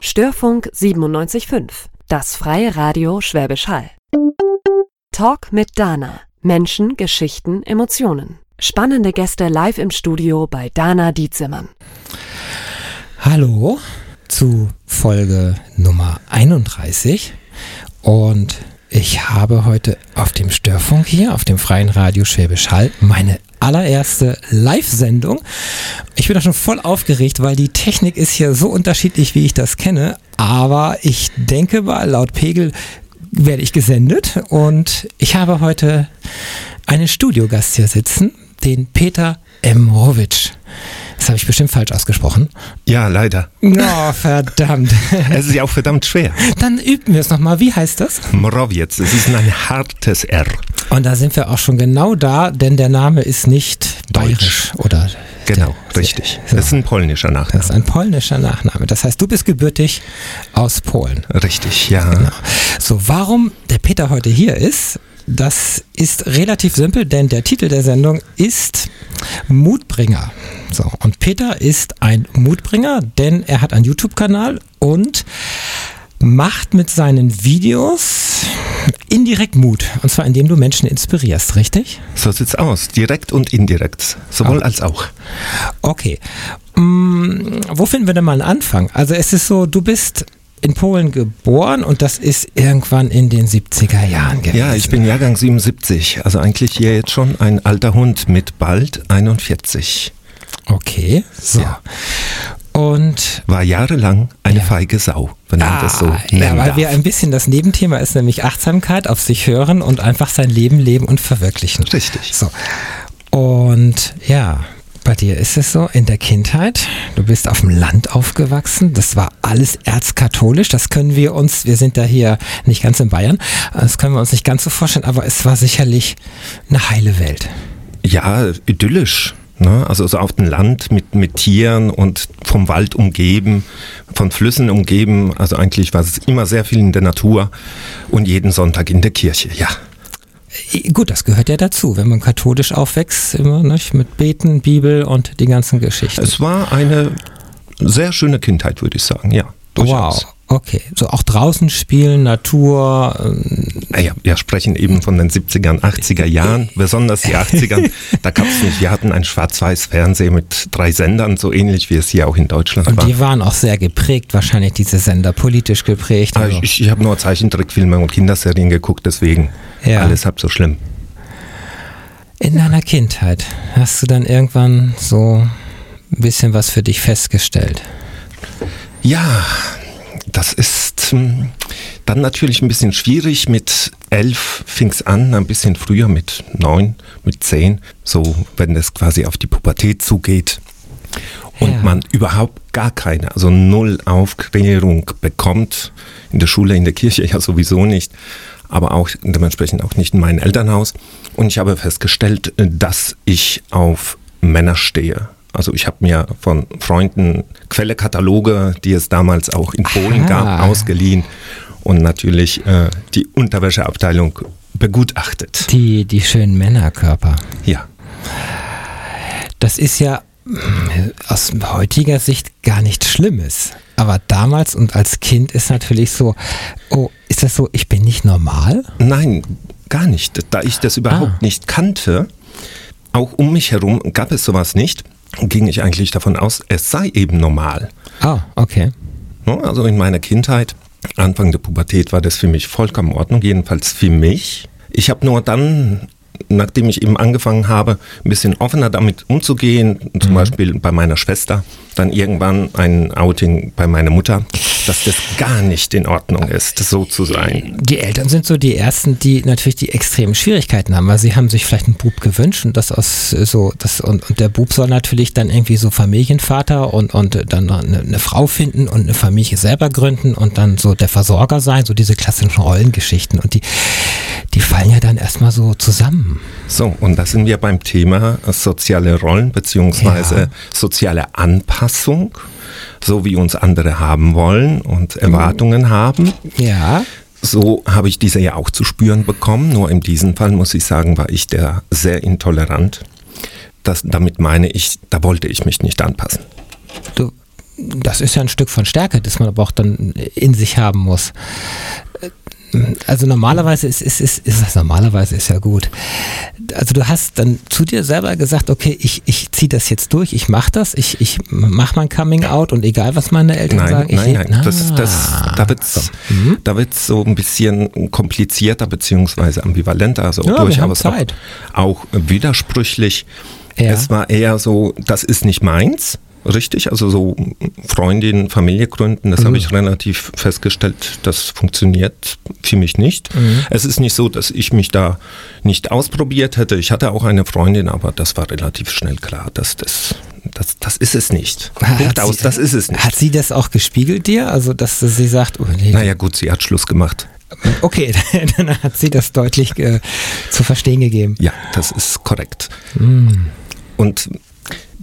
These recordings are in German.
Störfunk 97.5, das freie Radio Schwäbisch Hall. Talk mit Dana. Menschen, Geschichten, Emotionen. Spannende Gäste live im Studio bei Dana Dietzimmern. Hallo zu Folge Nummer 31 und ich habe heute auf dem Störfunk hier, auf dem freien Radio Schwäbisch Hall, meine allererste Live-Sendung. Ich bin da schon voll aufgeregt, weil die Technik ist hier so unterschiedlich, wie ich das kenne. Aber ich denke mal, laut Pegel werde ich gesendet und ich habe heute einen Studiogast hier sitzen, den Peter Emrowitsch. Das habe ich bestimmt falsch ausgesprochen. Ja, leider. Oh, verdammt. es ist ja auch verdammt schwer. Dann üben wir es nochmal. Wie heißt das? Morowiec. Es ist ein hartes R. Und da sind wir auch schon genau da, denn der Name ist nicht bayerisch oder. Genau, der, richtig. So. Das ist ein polnischer Nachname. Das ist ein polnischer Nachname. Das heißt, du bist gebürtig aus Polen. Richtig, ja. Genau. So, warum der Peter heute hier ist, das ist relativ simpel, denn der Titel der Sendung ist Mutbringer. So, und Peter ist ein Mutbringer, denn er hat einen YouTube-Kanal und macht mit seinen Videos indirekt Mut. Und zwar indem du Menschen inspirierst, richtig? So sieht's aus. Direkt und indirekt. Sowohl oh. als auch. Okay. Hm, wo finden wir denn mal einen Anfang? Also es ist so, du bist in Polen geboren und das ist irgendwann in den 70er Jahren gewesen. Ja, ich bin Jahrgang 77, also eigentlich hier jetzt schon ein alter Hund mit bald 41. Okay, so. Ja. Und war jahrelang eine ja. feige Sau, wenn man ah, das so nennen Ja, weil darf. wir ein bisschen das Nebenthema ist nämlich Achtsamkeit, auf sich hören und einfach sein Leben leben und verwirklichen. Richtig. So. Und ja, bei dir ist es so, in der Kindheit, du bist auf dem Land aufgewachsen, das war alles erzkatholisch, das können wir uns, wir sind da hier nicht ganz in Bayern, das können wir uns nicht ganz so vorstellen, aber es war sicherlich eine heile Welt. Ja, idyllisch. Ne? Also so auf dem Land mit, mit Tieren und vom Wald umgeben, von Flüssen umgeben. Also eigentlich war es immer sehr viel in der Natur und jeden Sonntag in der Kirche, ja. Gut, das gehört ja dazu, wenn man katholisch aufwächst, immer nicht? mit Beten, Bibel und die ganzen Geschichten. Es war eine sehr schöne Kindheit, würde ich sagen, ja. Durchaus. Wow. Okay, so auch draußen spielen, Natur. Ähm ja, wir sprechen eben von den 70er, 80er Jahren, besonders die 80er. da gab es nicht. Wir hatten ein Schwarz-Weiß-Fernsehen mit drei Sendern, so ähnlich wie es hier auch in Deutschland Und war. Und die waren auch sehr geprägt, wahrscheinlich diese Sender, politisch geprägt. Also. also ich, ich habe nur Zeichentrickfilme und Kinderserien geguckt, deswegen ja. alles halb so schlimm. In deiner Kindheit hast du dann irgendwann so ein bisschen was für dich festgestellt? Ja, das ist hm, dann natürlich ein bisschen schwierig. Mit elf fing es an, ein bisschen früher mit neun, mit zehn, so wenn es quasi auf die Pubertät zugeht und ja. man überhaupt gar keine, also null Aufklärung bekommt. In der Schule, in der Kirche ja sowieso nicht, aber auch dementsprechend auch nicht in meinem Elternhaus. Und ich habe festgestellt, dass ich auf Männer stehe. Also ich habe mir von Freunden Quellekataloge, die es damals auch in Polen Aha. gab, ausgeliehen und natürlich äh, die Unterwäscheabteilung begutachtet. Die, die schönen Männerkörper. Ja. Das ist ja äh, aus heutiger Sicht gar nichts Schlimmes. Aber damals und als Kind ist natürlich so, oh, ist das so, ich bin nicht normal? Nein, gar nicht. Da ich das überhaupt ah. nicht kannte, auch um mich herum gab es sowas nicht ging ich eigentlich davon aus, es sei eben normal. Ah, okay. Also in meiner Kindheit, Anfang der Pubertät, war das für mich vollkommen in Ordnung, jedenfalls für mich. Ich habe nur dann nachdem ich eben angefangen habe, ein bisschen offener damit umzugehen, zum mhm. Beispiel bei meiner Schwester, dann irgendwann ein Outing bei meiner Mutter, dass das gar nicht in Ordnung ist, so zu sein. Die Eltern sind so die Ersten, die natürlich die extremen Schwierigkeiten haben, weil sie haben sich vielleicht einen Bub gewünscht und das aus so, das, und, und der Bub soll natürlich dann irgendwie so Familienvater und, und dann eine, eine Frau finden und eine Familie selber gründen und dann so der Versorger sein, so diese klassischen Rollengeschichten und die, die fallen ja dann erstmal so zusammen. So, und da sind wir beim Thema soziale Rollen beziehungsweise ja. soziale Anpassung, so wie uns andere haben wollen und Erwartungen haben. Ja. So habe ich diese ja auch zu spüren bekommen. Nur in diesem Fall muss ich sagen, war ich der sehr intolerant. Das, damit meine ich, da wollte ich mich nicht anpassen. Du das ist ja ein Stück von Stärke, das man aber auch dann in sich haben muss. Also normalerweise ist, ist, ist, ist das normalerweise ist ja gut. Also du hast dann zu dir selber gesagt, okay, ich, ich ziehe das jetzt durch, ich mache das, ich, ich mache mein Coming Out und egal was meine Eltern nein, sagen, ich nein, nein, das, das, da wird es so. Mhm. da wird's so ein bisschen komplizierter beziehungsweise ambivalenter, also Ja, durchaus auch, auch widersprüchlich. Ja. Es war eher so, das ist nicht meins, richtig, also so Freundin, Familie gründen, das Mhm. habe ich relativ festgestellt, das funktioniert für mich nicht. Mhm. Es ist nicht so, dass ich mich da nicht ausprobiert hätte. Ich hatte auch eine Freundin, aber das war relativ schnell klar, dass das, das, das ist es nicht. Punkt sie- aus, das ist es nicht. Hat sie das auch gespiegelt dir? Also, dass sie sagt, oh, nee, Naja gut, sie hat Schluss gemacht. okay, dann hat sie das deutlich äh, zu verstehen gegeben. Ja, das ist korrekt. Mm. Und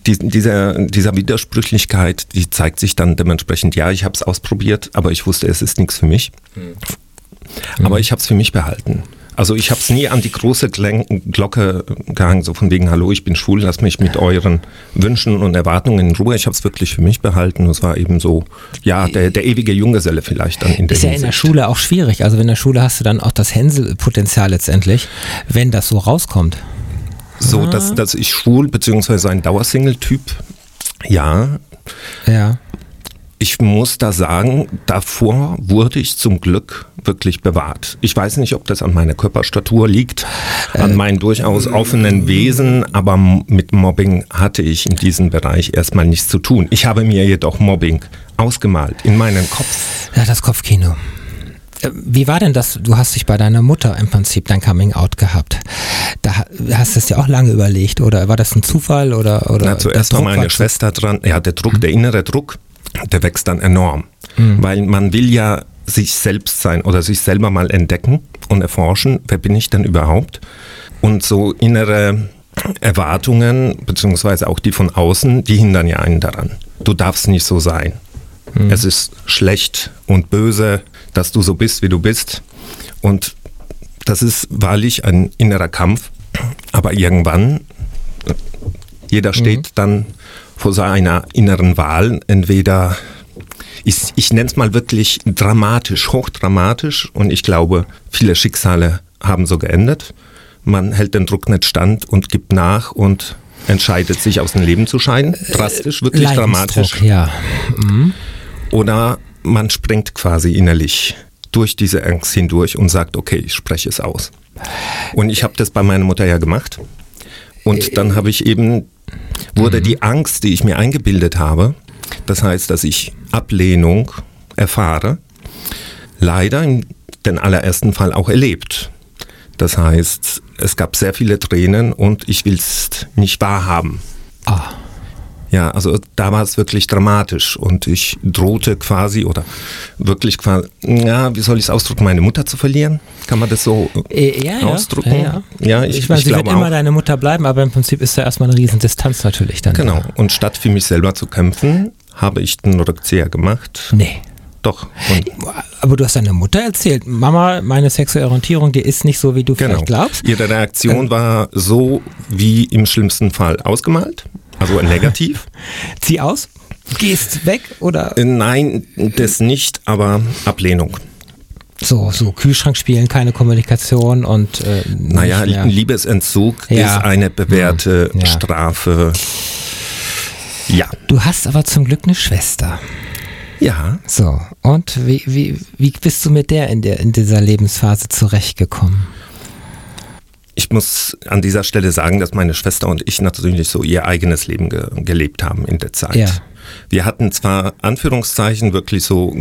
die, dieser, dieser Widersprüchlichkeit, die zeigt sich dann dementsprechend, ja, ich habe es ausprobiert, aber ich wusste, es ist nichts für mich. Mm. Aber ich habe es für mich behalten. Also ich habe es nie an die große Glocke gehangen, so von wegen, hallo, ich bin schwul, lass mich mit euren Wünschen und Erwartungen in Ruhe. Ich habe es wirklich für mich behalten. Es war eben so, ja, der, der ewige Junggeselle vielleicht dann in der Ist ja in der. Schule auch schwierig. Also in der Schule hast du dann auch das Hänselpotenzial letztendlich, wenn das so rauskommt. So, dass, dass ich schwul beziehungsweise ein Dauersingle-Typ, ja, Ja. Ich muss da sagen, davor wurde ich zum Glück wirklich bewahrt. Ich weiß nicht, ob das an meiner Körperstatur liegt, an meinem durchaus offenen Wesen, aber mit Mobbing hatte ich in diesem Bereich erstmal nichts zu tun. Ich habe mir jedoch Mobbing ausgemalt in meinen Kopf. Ja, das Kopfkino. Äh, Wie war denn das? Du hast dich bei deiner Mutter im Prinzip dein Coming Out gehabt. Da ha- hast du es ja auch lange überlegt, oder war das ein Zufall oder oder? Na, zuerst war meine Schwester dran. Ja, der Druck, der innere Druck, der wächst dann enorm. Weil man will ja sich selbst sein oder sich selber mal entdecken und erforschen, wer bin ich denn überhaupt? Und so innere Erwartungen, beziehungsweise auch die von außen, die hindern ja einen daran. Du darfst nicht so sein. Es ist schlecht und böse, dass du so bist, wie du bist. Und das ist wahrlich ein innerer Kampf. Aber irgendwann jeder steht dann vor seiner inneren Wahl. Entweder, ich, ich nenne es mal wirklich dramatisch, hochdramatisch. Und ich glaube, viele Schicksale haben so geendet. Man hält den Druck nicht stand und gibt nach und entscheidet sich aus dem Leben zu scheiden. Drastisch, wirklich dramatisch. Ja. Oder man springt quasi innerlich durch diese Angst hindurch und sagt, okay, ich spreche es aus. Und ich habe das bei meiner Mutter ja gemacht. Und dann habe ich eben, wurde die Angst, die ich mir eingebildet habe, das heißt, dass ich Ablehnung erfahre, leider in den allerersten Fall auch erlebt. Das heißt, es gab sehr viele Tränen und ich will es nicht wahrhaben. Ah. Ja, also da war es wirklich dramatisch und ich drohte quasi oder wirklich quasi, ja, wie soll ich es ausdrücken, meine Mutter zu verlieren? Kann man das so Äh, Ja, ja. ausdrücken? Ja, ja. Ja, ich, Ich meine, sie wird immer auch. deine Mutter bleiben, aber im Prinzip ist da erstmal eine riesen Distanz natürlich dann. Genau. da. Und statt für mich selber zu kämpfen, habe ich den Rückzieher gemacht. Nee. Doch. Aber du hast deiner Mutter erzählt, Mama, meine sexuelle Orientierung, die ist nicht so, wie du genau. vielleicht glaubst. Ähm. Ihre Reaktion war so wie im schlimmsten Fall ausgemalt, also negativ. Zieh aus, gehst weg oder Äh, Nein, das nicht, aber Ablehnung. so, so Kühlschrank spielen, keine Kommunikation und äh, Naja, ein Liebesentzug Ja. ist eine bewährte Ja. Strafe. Ja. Du hast aber zum Glück eine Schwester. Ja. So, und wie, wie, wie bist du mit der in, der in dieser Lebensphase zurechtgekommen? Ich muss an dieser Stelle sagen, dass meine Schwester und ich natürlich so ihr eigenes Leben ge gelebt haben in der Zeit. Ja. Wir hatten zwar Anführungszeichen wirklich so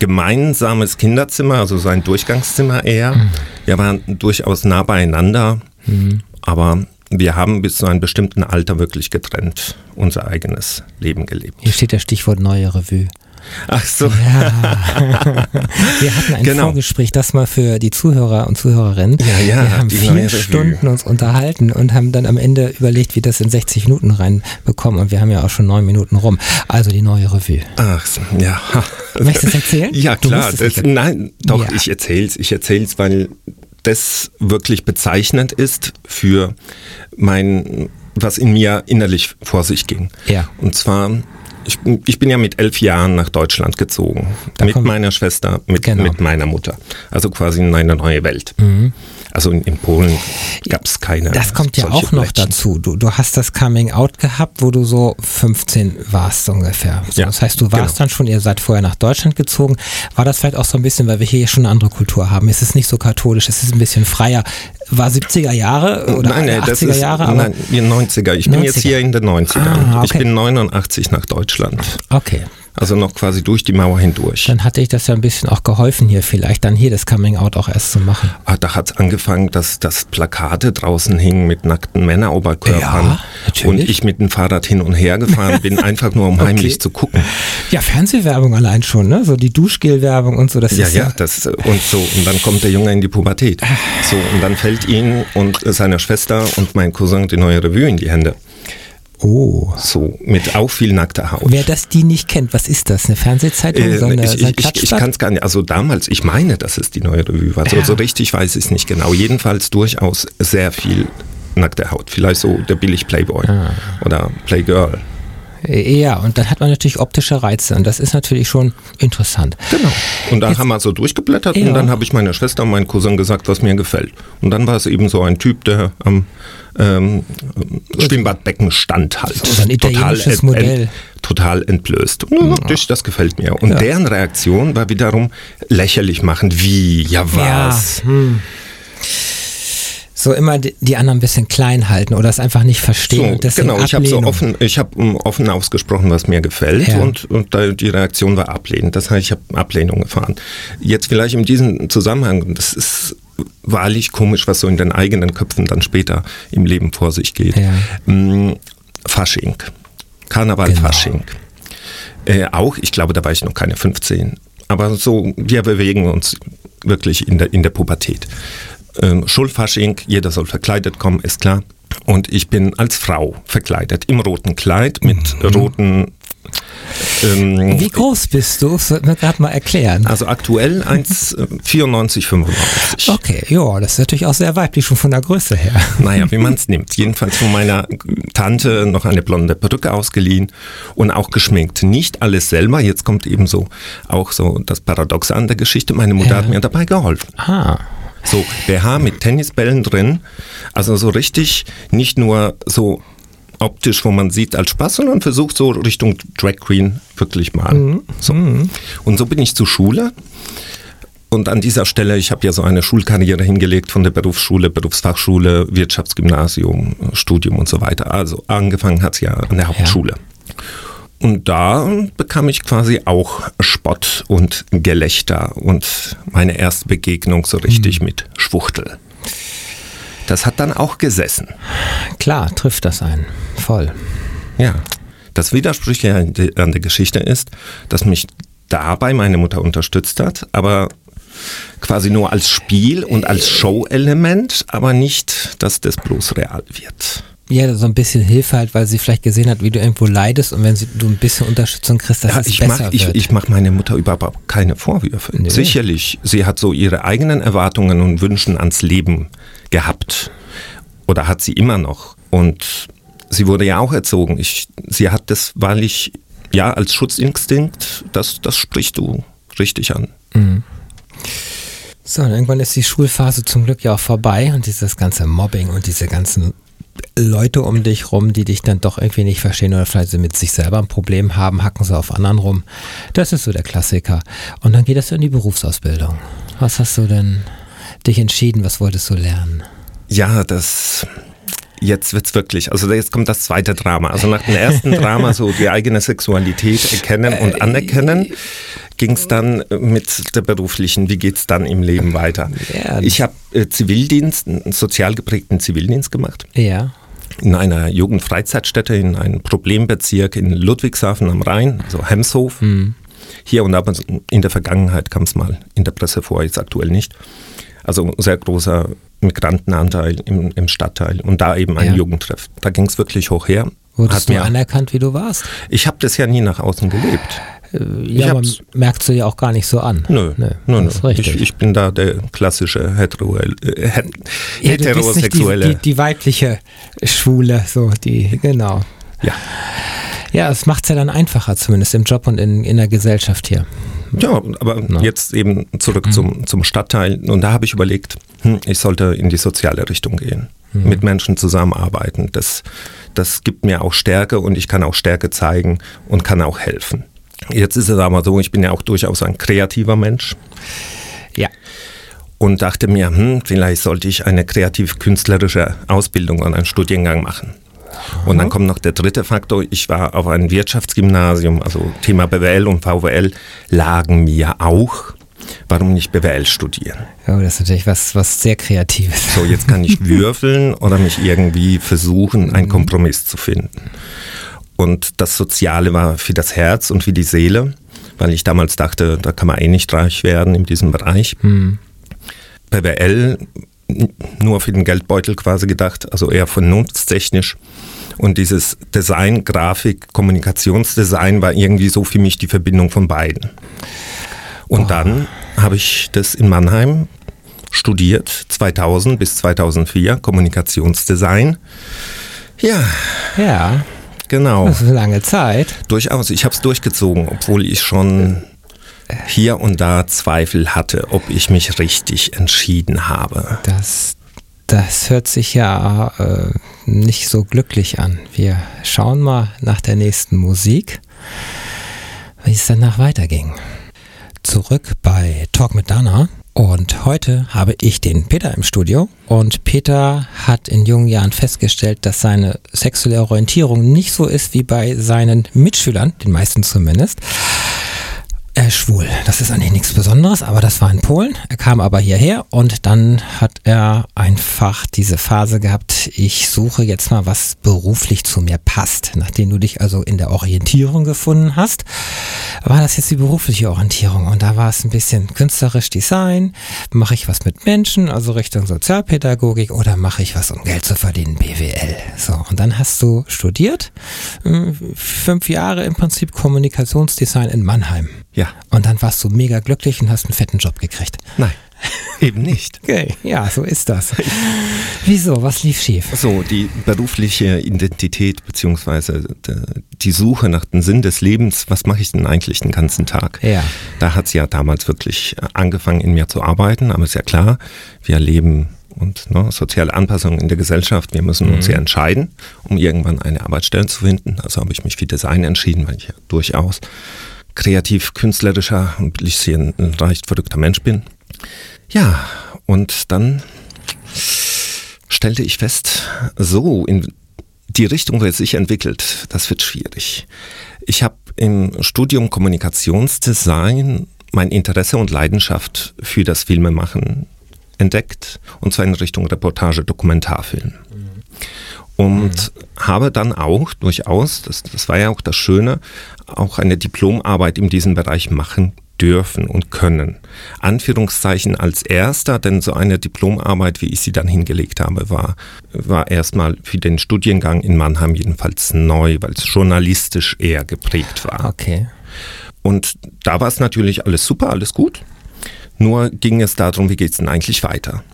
gemeinsames Kinderzimmer, also so ein Durchgangszimmer eher. Mhm. Wir waren durchaus nah beieinander, aber wir haben bis zu einem bestimmten Alter wirklich getrennt unser eigenes Leben gelebt. Hier steht das Stichwort neue Revue. Ach so. Ja. Wir hatten ein Genau. Vorgespräch, das mal für die Zuhörer und Zuhörerinnen. Ja, ja, Wir haben vier. Stunden uns unterhalten und haben dann am Ende überlegt, wie das in 60 Minuten reinbekommen. Und wir haben ja auch schon neun Minuten rum. Also die neue Revue. Ach so, ja. Möchtest du es erzählen? Ja, klar. Das, nein, doch, Ja. ich erzähl's. Ich erzähl's, weil das wirklich bezeichnend ist für mein, was in mir innerlich vor sich ging. Ja. Und zwar ich, ich bin ja mit elf Jahren nach Deutschland gezogen. Da mit meiner Schwester, mit, Genau. mit meiner Mutter. Also quasi in eine neue Welt. Also in, in Polen gab es keine. Das kommt ja auch noch Plättchen. dazu. Du, du hast das Coming Out gehabt, wo du so 15 warst ungefähr. So, Ja, das heißt, du warst genau. dann schon, ihr seid vorher nach Deutschland gezogen. War das vielleicht auch so ein bisschen, weil wir hier schon eine andere Kultur haben? Es ist nicht so katholisch, es ist ein bisschen freier. War 70er Jahre oder nein, nein, 80er das ist, Jahre? Aber, nein, die 90er. Ich bin 90er. jetzt hier in den 90ern. Ah, Ich okay. bin 89 nach Deutschland. okay. Also noch quasi durch die Mauer hindurch. Dann hatte ich das ja ein bisschen auch geholfen hier vielleicht, dann hier das Coming Out auch erst zu machen. Ah, da hat es angefangen, dass, dass Plakate draußen hingen mit nackten Männeroberkörpern. Ja, natürlich. und ich mit dem Fahrrad hin und her gefahren bin, einfach nur um Okay. heimlich zu gucken. Ja, Fernsehwerbung allein schon, ne? So die Duschgel-Werbung und so. Das Ja, ist ja, das, äh, und so, und dann kommt der Junge in die Pubertät. So, und dann fällt ihm und seiner Schwester und mein Cousin die neue Revue in die Hände. Oh. So, mit auch viel nackter Haut. Wer das die nicht kennt, was ist das? Eine Fernsehzeitung? Äh, so eine, ich so ein ich, ich, kann es gar nicht, also damals, ich meine, dass es die neue Revue war. So, Ja. so richtig weiß ich es nicht genau. Jedenfalls durchaus sehr viel nackte Haut. Vielleicht so der billig Playboy Ah. oder Playgirl. Äh, Ja, und dann hat man natürlich optische Reize und das ist natürlich schon interessant. Genau. Und dann haben wir so durchgeblättert Ja. und dann habe ich meiner Schwester und meinem Cousin gesagt, was mir gefällt. Und dann war es eben so ein Typ, der am ähm, Schwimmbadbecken stand halt. So ein italienisches Modell. total entblößt. Und dann dachte ich, das gefällt mir. Und Ja. deren Reaktion war wiederum lächerlich machend. Wie? Ja, was? Ja, hm. So immer die, die anderen ein bisschen klein halten oder es einfach nicht verstehen. So, genau, ich habe so offen, ich habe um, offen ausgesprochen, was mir gefällt Ja. und, und die Reaktion war ablehnend. Das heißt, ich habe Ablehnung erfahren. Jetzt vielleicht in diesem Zusammenhang, das ist wahrlich komisch, was so in den eigenen Köpfen dann später im Leben vor sich geht. Ja. Mm, Fasching, Karneval Genau. Fasching. Äh, auch, ich glaube, da war ich noch keine 15. Aber so, wir bewegen uns wirklich in der, in der Pubertät. Ähm, Schulfasching, jeder soll verkleidet kommen, ist klar. Und ich bin als Frau verkleidet, im roten Kleid mit roten. Ähm, Wie groß bist du? Das wird mir gerade mal erklären. also aktuell 1,94, 95. Okay, ja, das ist natürlich auch sehr weiblich, schon von der Größe her. Naja, wie man es nimmt. Jedenfalls von meiner Tante noch eine blonde Perücke ausgeliehen und auch geschminkt. Nicht alles selber. Jetzt kommt eben so auch so das Paradoxe an der Geschichte. Meine Mutter Ja. hat mir dabei geholfen. Ah, So, BH mit Tennisbällen drin. Also so richtig, nicht nur so optisch, wo man sieht als Spaß, sondern versucht so Richtung Drag Queen wirklich mal. So. Und so bin ich zur Schule. Und an dieser Stelle, ich habe ja so eine Schulkarriere hingelegt von der Berufsschule, Berufsfachschule, Wirtschaftsgymnasium, Studium und so weiter. Also angefangen hat es ja an der Hauptschule. Und da bekam ich quasi auch Spott und Gelächter und meine erste Begegnung so richtig mit Schwuchtel. Das hat dann auch gesessen. klar, trifft das ein. Voll. Ja. Das Widersprüchliche an der- an der Geschichte ist, dass mich dabei meine Mutter unterstützt hat, aber quasi nur als Spiel und als Show-Element, aber nicht, dass das bloß real wird. Ja, so ein bisschen Hilfe halt, weil sie vielleicht gesehen hat, wie du irgendwo leidest und wenn sie, du ein bisschen Unterstützung kriegst, dass Ja, es ich besser mach, ich, wird. ich mache meine Mutter überhaupt keine Vorwürfe. Nee. Sicherlich, sie hat so ihre eigenen Erwartungen und Wünschen ans Leben gehabt. Oder hat sie immer noch. Und sie wurde ja auch erzogen. Ich, sie hat das, weil ich, ja, als Schutzinstinkt, das, das sprichst du richtig an. So, und irgendwann ist die Schulphase zum Glück ja auch vorbei und dieses ganze Mobbing und diese ganzen Leute um dich rum, die dich dann doch irgendwie nicht verstehen oder vielleicht so mit sich selber ein Problem haben, hacken sie auf anderen rum. Das ist so der Klassiker. Und dann geht es in die Berufsausbildung. Was hast du denn dich entschieden? Was wolltest du lernen? Ja, das. Jetzt wird's wirklich, also jetzt kommt das zweite Drama. Also nach dem ersten Drama, so die eigene Sexualität erkennen und anerkennen, ging's dann mit der beruflichen, wie geht's dann im Leben weiter? Ja. Ich habe äh, Zivildienst, einen sozial geprägten Zivildienst gemacht, Ja. in einer Jugendfreizeitstätte in einem Problembezirk in Ludwigshafen am Rhein, also Hemshof. Hier und da in der Vergangenheit kam es mal in der Presse vor, jetzt aktuell nicht. Also sehr großer Migrantenanteil im, im Stadtteil und da eben ein Ja. Jugendtreff. Da ging es wirklich hoch her. Wurdest Hat du mir, anerkannt, wie du warst? ich habe das ja nie nach außen gelebt. Äh, Ja, man merkst du ja auch gar nicht so an. Nö, Nö, nö, nö. richtig. Ich, ich bin da der klassische hetero, äh, het, Ja, heterosexuelle. die, die, die weibliche Schwule, so die, genau. ja. Ja, es macht es ja dann einfacher, zumindest im Job und in, in der Gesellschaft hier. Ja, aber Na. jetzt eben zurück zum, zum Stadtteil. Und da habe ich überlegt, hm, ich sollte in die soziale Richtung gehen, mit Menschen zusammenarbeiten. Das, das gibt mir auch Stärke und ich kann auch Stärke zeigen und kann auch helfen. Jetzt ist es aber so, ich bin ja auch durchaus ein kreativer Mensch Ja. und dachte mir, hm, vielleicht sollte ich eine kreativ-künstlerische Ausbildung und einen Studiengang machen. Und dann kommt noch der dritte Faktor. Ich war auf einem Wirtschaftsgymnasium, also Thema BWL und VWL lagen mir auch. Warum nicht BWL studieren? Oh, das ist natürlich was, was sehr Kreatives. So, jetzt kann ich würfeln oder mich irgendwie versuchen, einen Kompromiss zu finden. Und das Soziale war für das Herz und für die Seele, weil ich damals dachte, da kann man eh nicht reich werden in diesem Bereich. BWL n- nur für den Geldbeutel quasi gedacht, also eher vernunftstechnisch. Und dieses Design, Grafik, Kommunikationsdesign war irgendwie so für mich die Verbindung von beiden. Und dann habe ich das in Mannheim studiert, 2000 bis 2004, Kommunikationsdesign. Ja, Ja, genau. das ist eine lange Zeit. Durchaus, ich habe es durchgezogen, obwohl ich schon hier und da Zweifel hatte, ob ich mich richtig entschieden habe. Das, das hört sich ja äh, nicht so glücklich an. Wir schauen mal nach der nächsten Musik, wie es danach weiterging. Zurück bei Talk mit Dana. Und heute habe ich den Peter im Studio. Und Peter hat in jungen Jahren festgestellt, dass seine sexuelle Orientierung nicht so ist wie bei seinen Mitschülern, den meisten zumindest. Ist schwul. Das ist eigentlich nichts Besonderes, aber das war in Polen. Er kam aber hierher und dann hat er einfach diese Phase gehabt, ich suche jetzt mal, was beruflich zu mir passt. Nachdem du dich also in der Orientierung gefunden hast, war das jetzt die berufliche Orientierung. Und da war es ein bisschen künstlerisch Design. Mache ich was mit Menschen, also Richtung Sozialpädagogik, oder mache ich was, um Geld zu verdienen, BWL. So, und dann hast du studiert, äh, fünf Jahre im Prinzip Kommunikationsdesign in Mannheim. Ja, Und dann warst du mega glücklich und hast einen fetten Job gekriegt. nein, eben nicht. Okay, ja, so ist das. Wieso? Was lief schief? So, die berufliche Identität beziehungsweise de- die Suche nach dem Sinn des Lebens, was mache ich denn eigentlich den ganzen Tag? Ja. Da hat es ja damals wirklich angefangen in mir zu arbeiten, aber ist ja klar, wir leben und ne, soziale Anpassung in der Gesellschaft, wir müssen uns ja entscheiden, um irgendwann eine Arbeitsstelle zu finden. Also habe ich mich für Design entschieden, weil ich ja durchaus kreativ, künstlerischer und ein bisschen leicht verrückter Mensch bin. Ja, und dann stellte ich fest, so in die Richtung, wo es sich entwickelt, das wird schwierig. Ich habe im Studium Kommunikationsdesign mein Interesse und Leidenschaft für das Filmemachen entdeckt, und zwar in Richtung Reportage, Dokumentarfilm. Und habe dann auch durchaus, das, das war ja auch das Schöne, auch eine Diplomarbeit in diesem Bereich machen dürfen und können. Anführungszeichen als erster, denn so eine Diplomarbeit, wie ich sie dann hingelegt habe, war, war erstmal für den Studiengang in Mannheim jedenfalls neu, weil es journalistisch eher geprägt war. Okay. Und da war es natürlich alles super, alles gut. Nur ging es darum, wie geht es denn eigentlich weiter?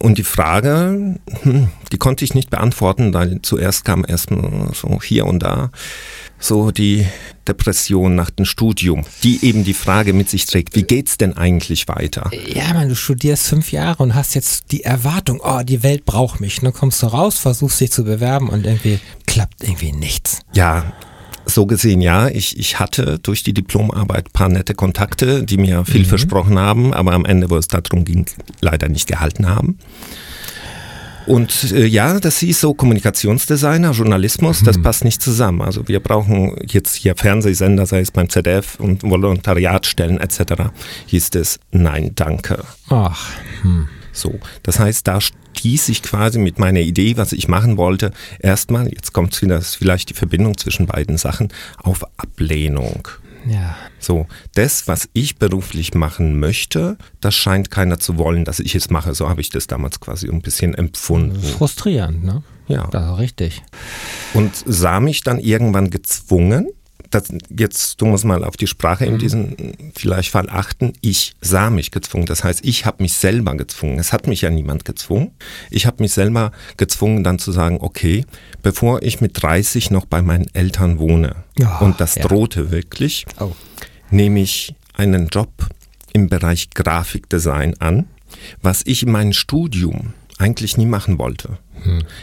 Und die Frage, hm, die konnte ich nicht beantworten, weil zuerst kam erstmal so hier und da so die Depression nach dem Studium, die eben die Frage mit sich trägt, wie geht's denn eigentlich weiter? Ja, man, du studierst fünf Jahre und hast jetzt die Erwartung, oh, die Welt braucht mich. Dann kommst du raus, versuchst dich zu bewerben und irgendwie klappt irgendwie nichts. Ja, so gesehen ja. Ich, ich hatte durch die Diplomarbeit ein paar nette Kontakte, die mir viel versprochen haben, aber am Ende, wo es darum ging, leider nicht gehalten haben. Und äh, ja, das hieß so Kommunikationsdesigner, Journalismus, das passt nicht zusammen. Also wir brauchen jetzt hier Fernsehsender, sei es beim ZDF und Volontariatstellen etc. Hieß es, nein, danke. Ach, hm. So, das heißt, da stieß ich quasi mit meiner Idee, was ich machen wollte, erstmal, jetzt kommt wieder vielleicht die Verbindung zwischen beiden Sachen, auf Ablehnung. ja. So, das, was ich beruflich machen möchte, das scheint keiner zu wollen, dass ich es mache. So habe ich das damals quasi ein bisschen empfunden. Frustrierend, ne? Ja. Das richtig. Und sah mich dann irgendwann gezwungen, das, jetzt, du musst mal auf die Sprache in diesem vielleicht Fall achten. Ich sah mich gezwungen. Das heißt, ich habe mich selber gezwungen. Es hat mich ja niemand gezwungen. Ich habe mich selber gezwungen, dann zu sagen, okay, bevor ich mit 30 noch bei meinen Eltern wohne, Ja, und das ja. drohte wirklich, Oh. nehme ich einen Job im Bereich Grafikdesign an, was ich in meinem Studium eigentlich nie machen wollte.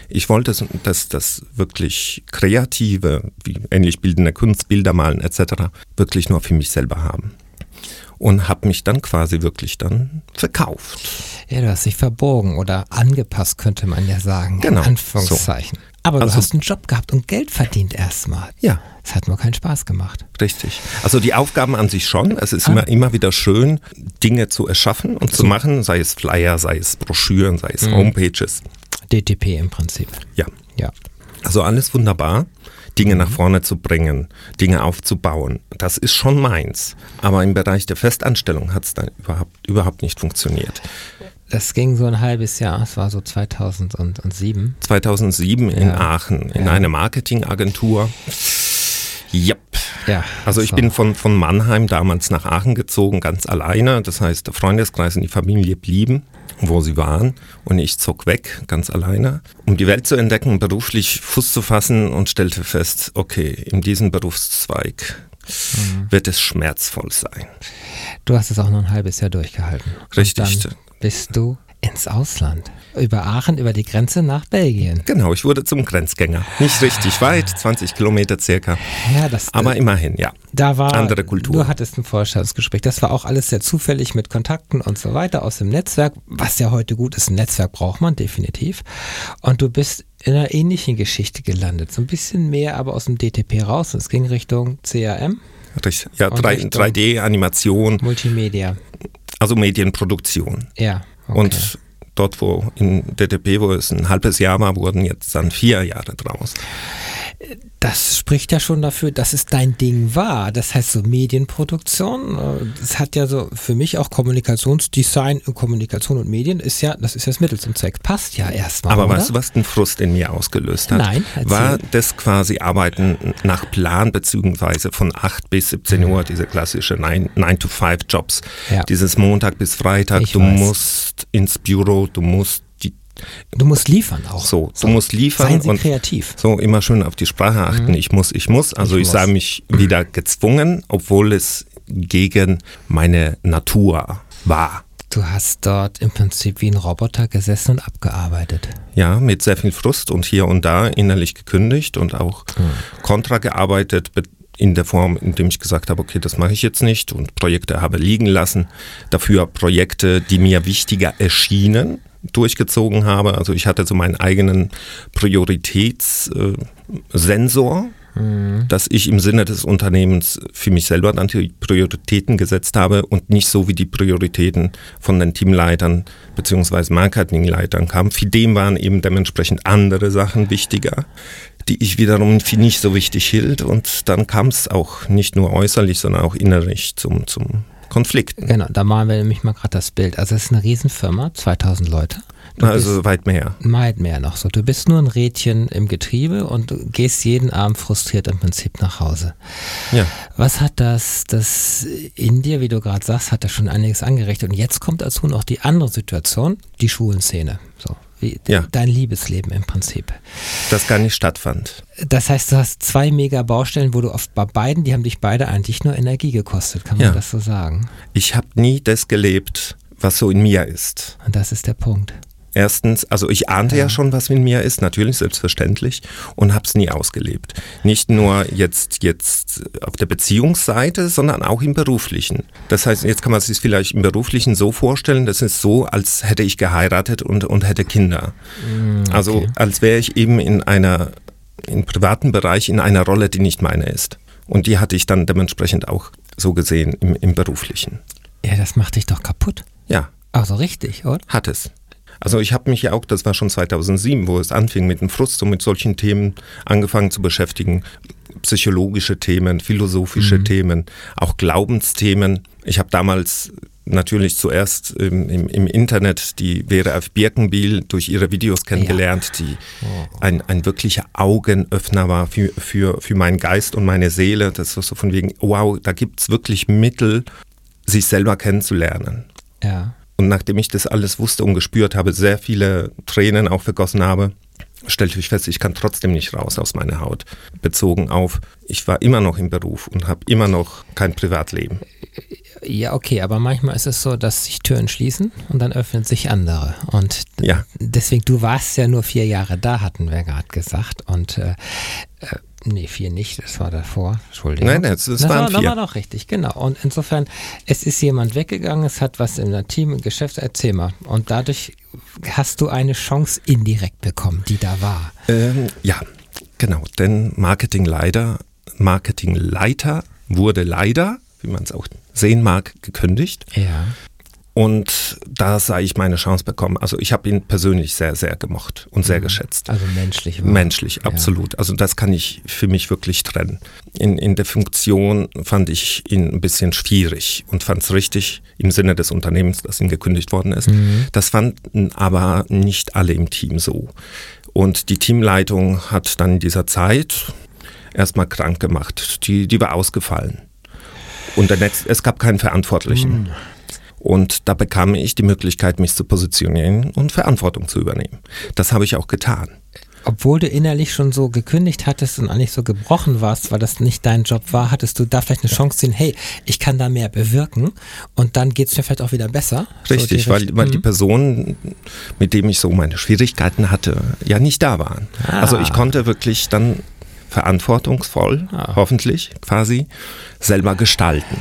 Ich wollte, so- dass das wirklich kreative, wie ähnlich bildende Kunst, Bilder malen etc. wirklich nur für mich selber haben. Und habe mich dann quasi wirklich dann verkauft. Ja, du hast dich verbogen oder angepasst, könnte man ja sagen. Genau, In Anführungszeichen. Aber Also- du hast einen Job gehabt und Geld verdient erstmal. Ja. Es hat nur keinen Spaß gemacht. Richtig. Also die Aufgaben an sich schon. Es ist immer, immer wieder schön, Dinge zu erschaffen und zu machen, sei es Flyer, sei es Broschüren, sei es Homepages. DTP im Prinzip. Ja. Ja. Also alles wunderbar, Dinge nach vorne zu bringen, Dinge aufzubauen. Das ist schon meins. Aber im Bereich der Festanstellung hat es dann überhaupt, überhaupt nicht funktioniert. Das ging so ein halbes Jahr. Es war so 2007. 2007 in Ja. Aachen in Ja. einer Marketingagentur. Yep. Ja. Also ich so. bin von, von Mannheim damals nach Aachen gezogen, ganz alleine. Das heißt, der Freundeskreis und die Familie blieben, wo sie waren. Und ich zog weg, ganz alleine, um die Welt zu entdecken, beruflich Fuß zu fassen und stellte fest, okay, in diesem Berufszweig Mhm. wird es schmerzvoll sein. Du hast es auch nur ein halbes Jahr durchgehalten. Richtig. Bist du ins Ausland. Über Aachen, über die Grenze nach Belgien. Genau, ich wurde zum Grenzgänger. Nicht richtig weit, 20 Kilometer circa. Ja, das, Aber immerhin, ja. da war andere Kultur. Du hattest ein Vorstellungsgespräch. Das war auch alles sehr zufällig mit Kontakten und so weiter aus dem Netzwerk, was ja heute gut ist. Ein Netzwerk braucht man definitiv. Und du bist in einer ähnlichen Geschichte gelandet. So ein bisschen mehr, aber aus dem DTP raus. Es ging Richtung CRM. Ja, Und 3, Richtung- 3D-Animation, Multimedia. Also Medienproduktion. Ja. Okay. Und dort, wo in DTP, wo es ein halbes Jahr war, wurden jetzt dann vier Jahre draus. Das spricht ja schon dafür, dass es dein Ding war. Das heißt so Medienproduktion, äh, das hat ja so für mich auch Kommunikationsdesign, Kommunikation und Medien ist ja, das ist ja das Mittel zum Zweck. Passt ja erstmal. Aber oder? weißt du, was den Frust in mir ausgelöst hat? Nein, erzähl. War das quasi Arbeiten nach Plan, beziehungsweise von 8 bis 17 Uhr, diese klassische 9-to-5-Jobs. Mhm. Ja. Dieses Montag bis Freitag, Ich du weiß. musst ins Büro, du musst Du musst liefern auch. so, du musst liefern Seien Sie und kreativ. so immer schön auf die Sprache achten. Ich muss, ich muss. Also Ich ich, sah mich wieder gezwungen, obwohl es gegen meine Natur war. Du hast dort im Prinzip wie ein Roboter gesessen und abgearbeitet. Ja, mit sehr viel Frust und hier und da innerlich gekündigt und auch kontra gearbeitet be- in der Form, in dem ich gesagt habe, okay, das mache ich jetzt nicht und Projekte habe liegen lassen. Dafür Projekte, die mir wichtiger erschienen, durchgezogen habe. Also ich hatte so meinen eigenen Prioritätssensor, Sensor, dass ich im Sinne des Unternehmens für mich selber dann die Prioritäten gesetzt habe und nicht so wie die Prioritäten von den Teamleitern bzw. Marketingleitern kamen. Für den waren eben dementsprechend andere Sachen wichtiger, die ich wiederum für nicht so wichtig hielt. Und dann kam es auch nicht nur äußerlich, sondern auch innerlich zum, zum Konflikt. Genau, da malen wir nämlich mal gerade das Bild. Also es ist eine Riesenfirma, 2000 Leute. Du Also weit mehr. weit mehr noch so. Du bist nur ein Rädchen im Getriebe und du gehst jeden Abend frustriert im Prinzip nach Hause. Ja. Was hat das, das in dir, wie du gerade sagst, hat das schon einiges angerichtet. Und jetzt kommt dazu noch die andere Situation, die Schulenszene. So, Ja. dein Liebesleben im Prinzip. Das gar nicht stattfand. Das heißt, du hast zwei mega Baustellen, wo du oft bei beiden, die haben dich beide eigentlich nur Energie gekostet, kann man Ja. das so sagen? Ich habe nie das gelebt, was so in mir ist. Und das ist der Punkt. Erstens, also ich ahnte ja schon, was in mir ist, natürlich, selbstverständlich, und habe es nie ausgelebt. Nicht nur jetzt, jetzt auf der Beziehungsseite, sondern auch im beruflichen. Das heißt, jetzt kann man sich vielleicht im beruflichen so vorstellen, das ist so, als hätte ich geheiratet und, und hätte Kinder. Also als wäre ich eben in einer, im privaten Bereich in einer Rolle, die nicht meine ist. Und die hatte ich dann dementsprechend auch so gesehen im, im beruflichen. Ja, das macht dich doch kaputt. Ja, Also richtig, oder? hat es. Also ich habe mich ja auch, das war schon 2007, wo es anfing mit dem Frust und mit solchen Themen angefangen zu beschäftigen. Psychologische Themen, philosophische Themen, auch Glaubensthemen. Ich habe damals natürlich zuerst im, im, im Internet die Vera F. Birkenbiel durch ihre Videos kennengelernt, ja. die oh. ein, ein wirklicher Augenöffner war für, für, für meinen Geist und meine Seele. Das war so von wegen, wow, da gibt es wirklich Mittel, sich selber kennenzulernen. Ja. Und nachdem ich das alles wusste und gespürt habe, sehr viele Tränen auch vergossen habe, stellte ich fest, ich kann trotzdem nicht raus aus meiner Haut. Bezogen auf, ich war immer noch im Beruf und habe immer noch kein Privatleben. Ja, okay, aber manchmal ist es so, dass sich Türen schließen und dann öffnen sich andere. Und ja. deswegen, du warst ja nur vier Jahre da, hatten wir gerade gesagt. Und äh, äh Nee, vier nicht, das war davor. Entschuldigung. Nein, das, das, das waren war, vier. war doch richtig, genau. Und insofern, es ist jemand weggegangen, es hat was in der Team, im Geschäft, erzähl mal. Und dadurch hast du eine Chance indirekt bekommen, die da war. Ähm, ja, genau. Denn Marketingleiter, Marketingleiter wurde leider, wie man es auch sehen mag, gekündigt. Ja. Und da sah ich meine Chance bekommen. Also ich habe ihn persönlich sehr, sehr gemocht und sehr mhm. geschätzt. Also menschlich. War. Menschlich, absolut. Ja. Also das kann ich für mich wirklich trennen. In, in der Funktion fand ich ihn ein bisschen schwierig und fand es richtig im Sinne des Unternehmens, dass ihm gekündigt worden ist. Mhm. Das fanden aber nicht alle im Team so. Und die Teamleitung hat dann in dieser Zeit erstmal krank gemacht. Die, die war ausgefallen. Und der nächste, es gab keinen Verantwortlichen. Mhm. Und da bekam ich die Möglichkeit, mich zu positionieren und Verantwortung zu übernehmen. Das habe ich auch getan. Obwohl du innerlich schon so gekündigt hattest und eigentlich so gebrochen warst, weil das nicht dein Job war, hattest du da vielleicht eine Chance sehen, hey, ich kann da mehr bewirken und dann geht es mir vielleicht auch wieder besser. Richtig, so weil, weil die mhm. Personen, mit denen ich so meine Schwierigkeiten hatte, ja nicht da waren. Ah. Also ich konnte wirklich dann verantwortungsvoll, ah. hoffentlich quasi, selber gestalten.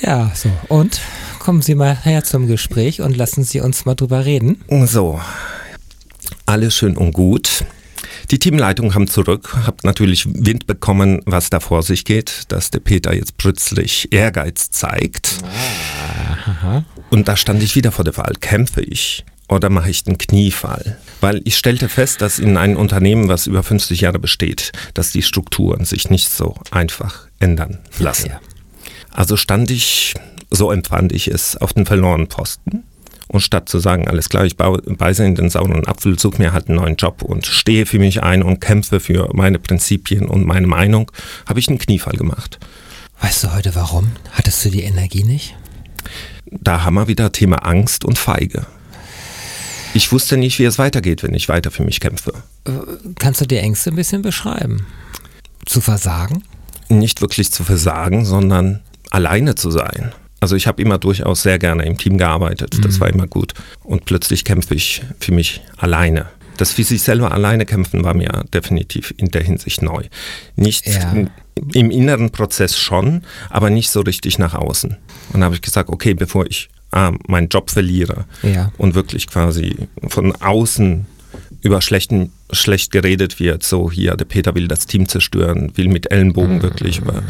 Ja, so. Und kommen Sie mal her zum Gespräch und lassen Sie uns mal drüber reden. So, alles schön und gut. Die Teamleitung kam zurück, habe natürlich Wind bekommen, was da vor sich geht, dass der Peter jetzt plötzlich Ehrgeiz zeigt. Aha. Und da stand ich wieder vor der Wahl, kämpfe ich oder mache ich den Kniefall? Weil ich stellte fest, dass in einem Unternehmen, was über 50 Jahre besteht, dass die Strukturen sich nicht so einfach ändern lassen. Also stand ich so empfand ich es, auf den verlorenen Posten. Und statt zu sagen, alles klar, ich beiße in den sauren Apfel, suche mir halt einen neuen Job und stehe für mich ein und kämpfe für meine Prinzipien und meine Meinung, habe ich einen Kniefall gemacht. Weißt du heute warum? Hattest du die Energie nicht? Da haben wir wieder Thema Angst und Feige. Ich wusste nicht, wie es weitergeht, wenn ich weiter für mich kämpfe. Äh, kannst du die Ängste ein bisschen beschreiben? Zu versagen? Nicht wirklich zu versagen, sondern alleine zu sein. Also ich habe immer durchaus sehr gerne im Team gearbeitet, das mhm. war immer gut. Und plötzlich kämpfe ich für mich alleine. Das für sich selber alleine kämpfen war mir definitiv in der Hinsicht neu. Nicht ja. im inneren Prozess schon, aber nicht so richtig nach außen. Und da habe ich gesagt, okay, bevor ich ah, meinen Job verliere ja. und wirklich quasi von außen über schlechten, schlecht geredet wird, so hier, der Peter will das Team zerstören, will mit Ellenbogen wirklich über,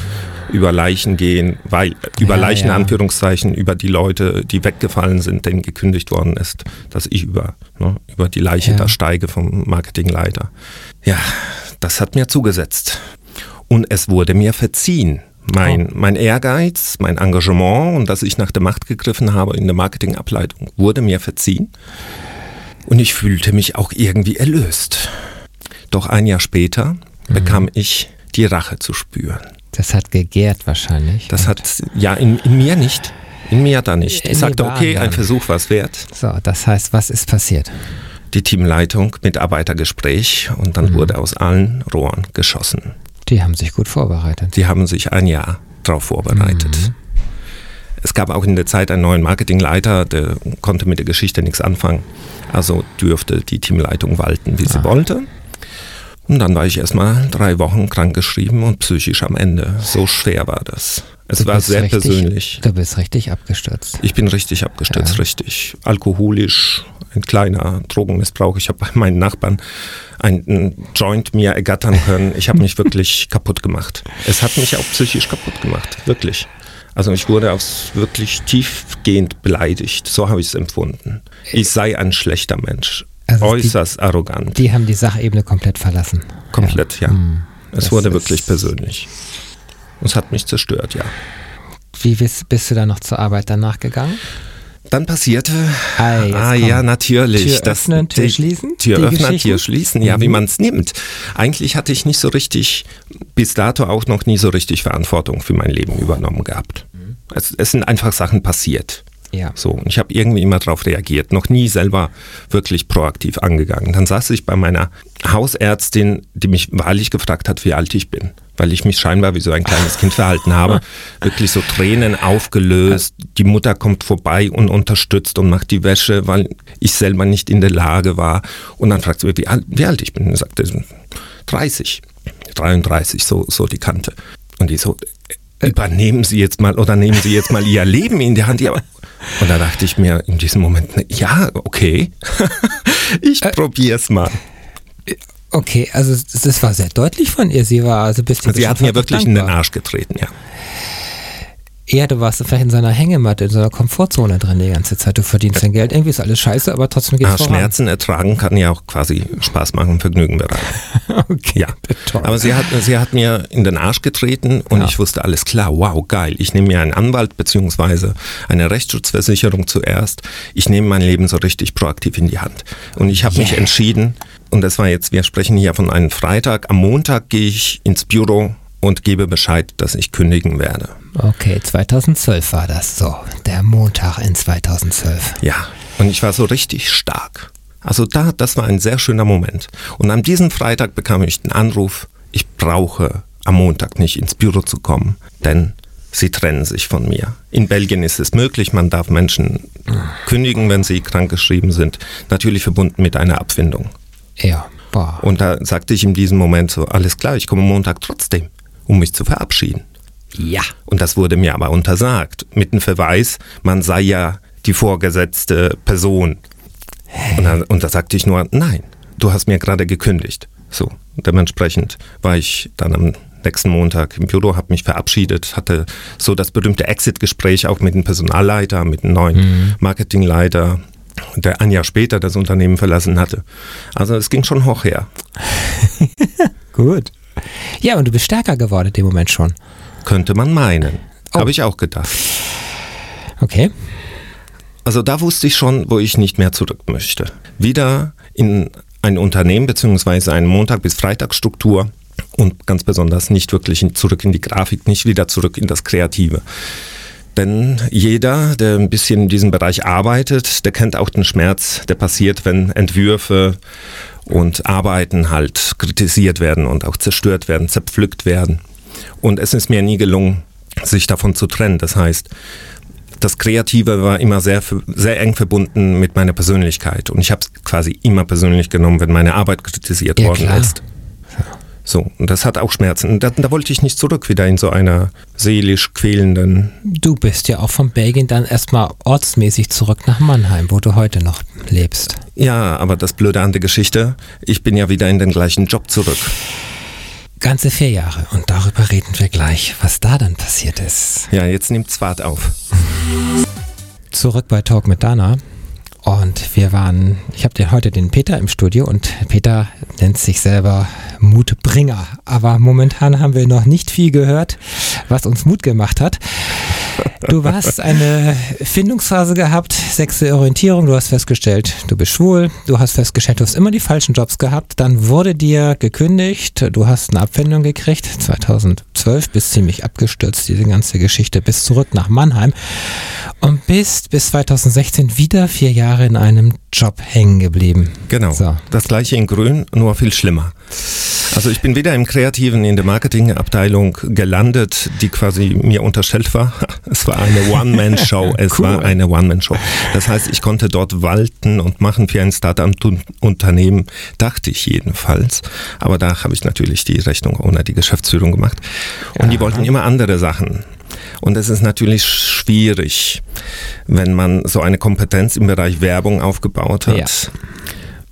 über Leichen gehen, weil über ja, Leichen, ja. Anführungszeichen, über die Leute, die weggefallen sind, denen gekündigt worden ist, dass ich über, ne, über die Leiche ja. da steige vom Marketingleiter. Ja, das hat mir zugesetzt. Und es wurde mir verziehen. Mein, oh. mein Ehrgeiz, mein Engagement und dass ich nach der Macht gegriffen habe in der Marketingableitung, wurde mir verziehen. Und ich fühlte mich auch irgendwie erlöst. Doch ein Jahr später mhm. bekam ich die Rache zu spüren. Das hat gegärt wahrscheinlich. Das hat, ja, in, in mir nicht. In mir da nicht. Ich sagte, okay, ein Versuch war es wert. So, das heißt, was ist passiert? Die Teamleitung, Mitarbeitergespräch und dann mhm. wurde aus allen Rohren geschossen. Die haben sich gut vorbereitet. Die haben sich ein Jahr darauf vorbereitet. Mhm. Es gab auch in der Zeit einen neuen Marketingleiter, der konnte mit der Geschichte nichts anfangen. Also dürfte die Teamleitung walten, wie sie ah. wollte. Und dann war ich erstmal drei Wochen krankgeschrieben und psychisch am Ende. So schwer war das. Es du war sehr richtig, persönlich. Du bist richtig abgestürzt. Ich bin richtig abgestürzt, ja. richtig. Alkoholisch, ein kleiner Drogenmissbrauch. Ich habe bei meinen Nachbarn einen Joint mir ergattern können. Ich habe mich wirklich kaputt gemacht. Es hat mich auch psychisch kaputt gemacht, wirklich. Also ich wurde aufs wirklich tiefgehend beleidigt. So habe ich es empfunden. Ich sei ein schlechter Mensch. Also äußerst die, arrogant. Die haben die Sachebene komplett verlassen. Komplett, ja. ja. Hm, es wurde wirklich persönlich. Es hat mich zerstört, ja. wie bist, bist du dann noch zur Arbeit danach gegangen? Dann passierte, Ah, jetzt ah kommt. ja, natürlich. Tür öffnen, Tür die- schließen, Tür öffnen? Tür schließen, ja, wie man es nimmt. Eigentlich hatte ich nicht so richtig, bis dato auch noch nie so richtig Verantwortung für mein Leben übernommen gehabt. Es, es sind einfach Sachen passiert. Ja. So, und ich habe irgendwie immer darauf reagiert, noch nie selber wirklich proaktiv angegangen. Dann saß ich bei meiner Hausärztin, die mich wahrlich gefragt hat, wie alt ich bin, weil ich mich scheinbar wie so ein kleines Kind verhalten habe. Wirklich so Tränen aufgelöst. Die Mutter kommt vorbei und unterstützt und macht die Wäsche, weil ich selber nicht in der Lage war. Und dann fragt sie mich, wie alt, wie alt ich bin. Und sagte, 30, 33, so, so die Kante. Und die so, übernehmen Sie jetzt mal oder nehmen Sie jetzt mal Ihr Leben in die Hand. Ja, und da dachte ich mir in diesem Moment, ja, okay, ich probier's mal. Okay, also das war sehr deutlich von ihr. Sie war also bist Sie hat mir wirklich in den Arsch getreten, ja. Ja, du warst vielleicht in seiner Hängematte, in so einer Komfortzone drin die ganze Zeit. Du verdienst dein Geld, irgendwie ist alles scheiße, aber trotzdem geht's Ah, voran. Schmerzen ertragen kann ja auch quasi Spaß machen und Vergnügen bereiten. Okay, Ja, toll. aber sie hat, sie hat mir in den Arsch getreten und Ja. ich wusste alles klar, wow, geil. Ich nehme mir einen Anwalt beziehungsweise eine Rechtsschutzversicherung zuerst. Ich nehme mein Leben so richtig proaktiv in die Hand. Und ich habe mich Yeah. entschieden, und das war jetzt, wir sprechen hier von einem Freitag, am Montag gehe ich ins Büro und gebe Bescheid, dass ich kündigen werde. Okay, 2012 war das so. Der Montag in 2012. Ja, und ich war so richtig stark. Also da, das war ein sehr schöner Moment. Und an diesem Freitag bekam ich den Anruf, ich brauche am Montag nicht ins Büro zu kommen, denn sie trennen sich von mir. In Belgien ist es möglich, man darf Menschen kündigen, wenn sie krankgeschrieben sind, natürlich verbunden mit einer Abfindung. Ja, boah. Und da sagte ich in diesem Moment so, alles klar, ich komme Montag trotzdem, um mich zu verabschieden. ja. Und das wurde mir aber untersagt, mit dem Verweis, man sei ja die vorgesetzte Person. Und, dann, und da sagte ich nur, nein, du hast mir gerade gekündigt. So, dementsprechend war ich dann am nächsten Montag im Büro, habe mich verabschiedet, hatte so das berühmte Exit-Gespräch auch mit dem Personalleiter, mit dem neuen Marketingleiter, der ein Jahr später das Unternehmen verlassen hatte. Also es ging schon hoch her. Gut. Ja, und du bist stärker geworden in dem Moment schon. Könnte man meinen. Oh. Habe ich auch gedacht. Okay. Also da wusste ich schon, wo ich nicht mehr zurück möchte. Wieder in ein Unternehmen beziehungsweise eine Montag- bis Freitagsstruktur und ganz besonders nicht wirklich zurück in die Grafik, nicht wieder zurück in das Kreative. Denn jeder, der ein bisschen in diesem Bereich arbeitet, der kennt auch den Schmerz, der passiert, wenn Entwürfe und Arbeiten halt kritisiert werden und auch zerstört werden, zerpflückt werden. Und es ist mir nie gelungen, sich davon zu trennen. Das heißt, das Kreative war immer sehr, sehr eng verbunden mit meiner Persönlichkeit. Und ich habe es quasi immer persönlich genommen, wenn meine Arbeit kritisiert Ja, worden klar. ist. So, und das hat auch Schmerzen. Und da, da wollte ich nicht zurück, wieder in so einer seelisch quälenden. Du bist ja auch von Belgien dann erstmal ortsmäßig zurück nach Mannheim, wo du heute noch lebst. Ja, aber das Blöde an der Geschichte, ich bin ja wieder in den gleichen Job zurück. Ganze vier Jahre. Und darüber reden wir gleich, was da dann passiert ist. Ja, jetzt nimmt's Fahrt auf. Zurück bei Talk mit Dana. Und wir waren, ich habe heute den Peter im Studio und Peter nennt sich selber Mutbringer. Aber momentan haben wir noch nicht viel gehört, was uns Mut gemacht hat. Du hast eine Findungsphase gehabt, sexuelle Orientierung, du hast festgestellt, du bist schwul, du hast festgestellt, du hast immer die falschen Jobs gehabt, dann wurde dir gekündigt, du hast eine Abfindung gekriegt, 2012 bist ziemlich abgestürzt, diese ganze Geschichte, bist zurück nach Mannheim. Und bist bis 2016 wieder vier Jahre in einem Job hängen geblieben. Genau. So. Das gleiche in Grün, nur viel schlimmer. Also ich bin wieder im Kreativen in der Marketingabteilung gelandet, die quasi mir unterstellt war. Es war eine One-Man-Show. Es Cool. war eine One-Man-Show. Das heißt, ich konnte dort walten und machen für ein Start-up-Unternehmen, dachte ich jedenfalls. Aber da habe ich natürlich die Rechnung ohne die Geschäftsführung gemacht. Und die wollten immer andere Sachen. Und es ist natürlich schwierig, wenn man so eine Kompetenz im Bereich Werbung aufgebaut hat. Ja.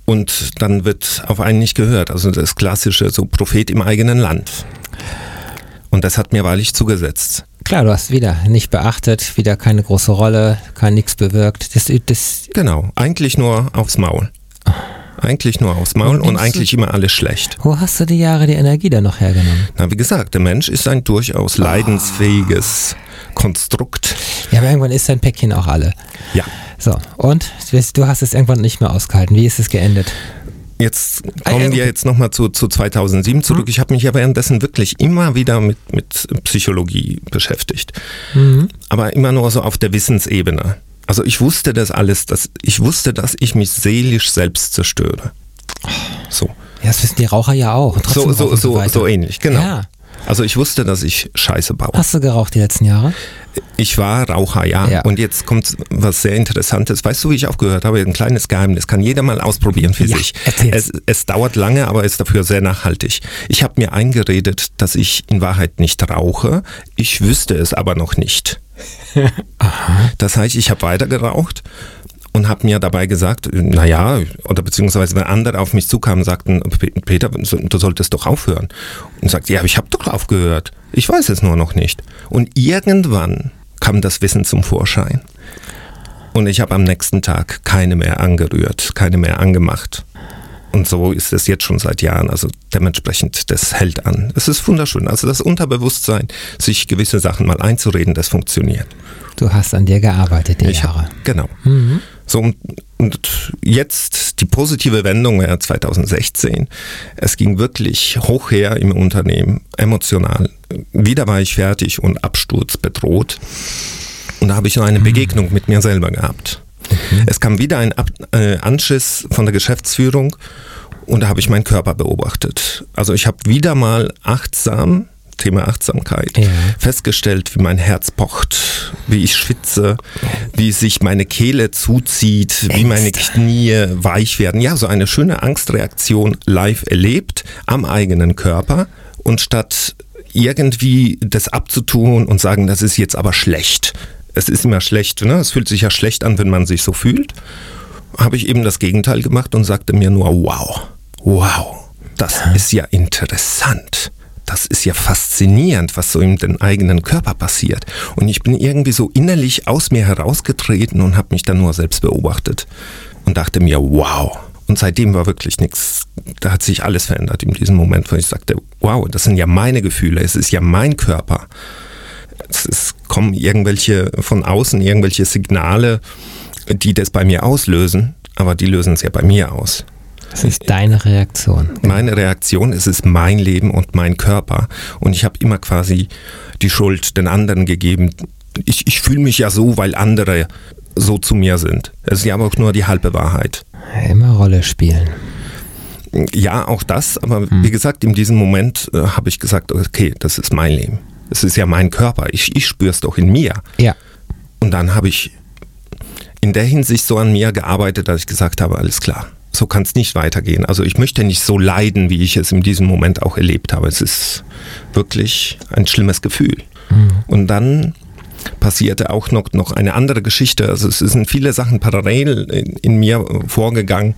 Und dann wird auf einen nicht gehört. Also das klassische, so Prophet im eigenen Land. Und das hat mir wahrlich zugesetzt. Klar, du hast wieder nicht beachtet, wieder keine große Rolle, kein nichts bewirkt. Das, das, Genau, eigentlich nur aufs Maul. Eigentlich nur aufs Maul und du- eigentlich immer alles schlecht. wo hast du die Jahre die Energie dann noch hergenommen? Na, wie gesagt, der Mensch ist ein durchaus leidensfähiges Konstrukt. Ja, aber irgendwann ist dein Päckchen auch alle. Ja. So, und du hast es irgendwann nicht mehr ausgehalten. Wie ist es geendet? Jetzt kommen wir jetzt nochmal zu, zu 2007 zurück. Ich habe mich ja währenddessen wirklich immer wieder mit, mit Psychologie beschäftigt. Mhm. Aber immer nur so auf der Wissensebene. Also ich wusste das alles, dass ich wusste, dass ich mich seelisch selbst zerstöre. So. Ja, das wissen die Raucher ja auch. So, so, so, so, ähnlich, genau. Ja. Also ich wusste, dass ich Scheiße baue. Hast du geraucht die letzten Jahre? Ich war Raucher, ja. ja. Und jetzt kommt was sehr Interessantes. Weißt du, wie ich aufgehört habe? Ein kleines Geheimnis. Kann jeder mal ausprobieren für ja, sich. Es, es, dauert lange, aber ist dafür sehr nachhaltig. Ich habe mir eingeredet, dass ich in Wahrheit nicht rauche. Ich wüsste es aber noch nicht. Das heißt, ich habe weiter geraucht und habe mir dabei gesagt, naja, oder beziehungsweise wenn andere auf mich zukamen, sagten, Peter, du solltest doch aufhören. Und sagte, ja, ich habe doch aufgehört. Ich weiß es nur noch nicht. Und irgendwann kam das Wissen zum Vorschein. Und ich habe am nächsten Tag keine mehr angerührt, keine mehr angemacht. Und so ist es jetzt schon seit Jahren. Also dementsprechend, das hält an. Es ist wunderschön. Also das Unterbewusstsein, sich gewisse Sachen mal einzureden, das funktioniert. Du hast an dir gearbeitet, die ich Jahre. Hab, genau. Mhm. So, und, und jetzt die positive Wendung war 2016. Es ging wirklich hoch her im Unternehmen, emotional. Wieder war ich fertig und Absturz bedroht. Und da habe ich noch eine mhm. Begegnung mit mir selber gehabt. Mhm. Es kam wieder ein Ab äh, Anschiss von der Geschäftsführung und da habe ich meinen Körper beobachtet. Also ich habe wieder mal achtsam Thema Achtsamkeit, ja. festgestellt, wie mein Herz pocht, wie ich schwitze, wie sich meine Kehle zuzieht, Ängste. wie meine Knie weich werden. Ja, so eine schöne Angstreaktion live erlebt am eigenen Körper und statt irgendwie das abzutun und sagen, das ist jetzt aber schlecht. Es ist immer schlecht, ne? Es fühlt sich ja schlecht an, wenn man sich so fühlt. Habe ich eben das Gegenteil gemacht und sagte mir nur, wow, wow, das ist ja interessant das ist ja faszinierend, was so in den eigenen Körper passiert. Und ich bin irgendwie so innerlich aus mir herausgetreten und habe mich dann nur selbst beobachtet und dachte mir, wow. Und seitdem war wirklich nichts, da hat sich alles verändert in diesem Moment, wo ich sagte, wow, das sind ja meine Gefühle, es ist ja mein Körper. Es, es kommen irgendwelche von außen, irgendwelche Signale, die das bei mir auslösen, aber die lösen es ja bei mir aus. Das ist deine Reaktion. Meine Reaktion, es ist mein Leben und mein Körper. Und ich habe immer quasi die Schuld den anderen gegeben. Ich, ich fühle mich ja so, weil andere so zu mir sind. Es ist ja aber auch nur die halbe Wahrheit. Immer Rolle spielen. Ja, auch das, aber hm. wie gesagt, in diesem Moment äh, habe ich gesagt, okay, das ist mein Leben. Es ist ja mein Körper. Ich, ich spüre es doch in mir. Ja. Und dann habe ich in der Hinsicht so an mir gearbeitet, dass ich gesagt habe, alles klar so kann es nicht weitergehen. Also ich möchte nicht so leiden, wie ich es in diesem Moment auch erlebt habe. Es ist wirklich ein schlimmes Gefühl. Mhm. Und dann passierte auch noch, noch eine andere Geschichte. Also es sind viele Sachen parallel in, in mir vorgegangen.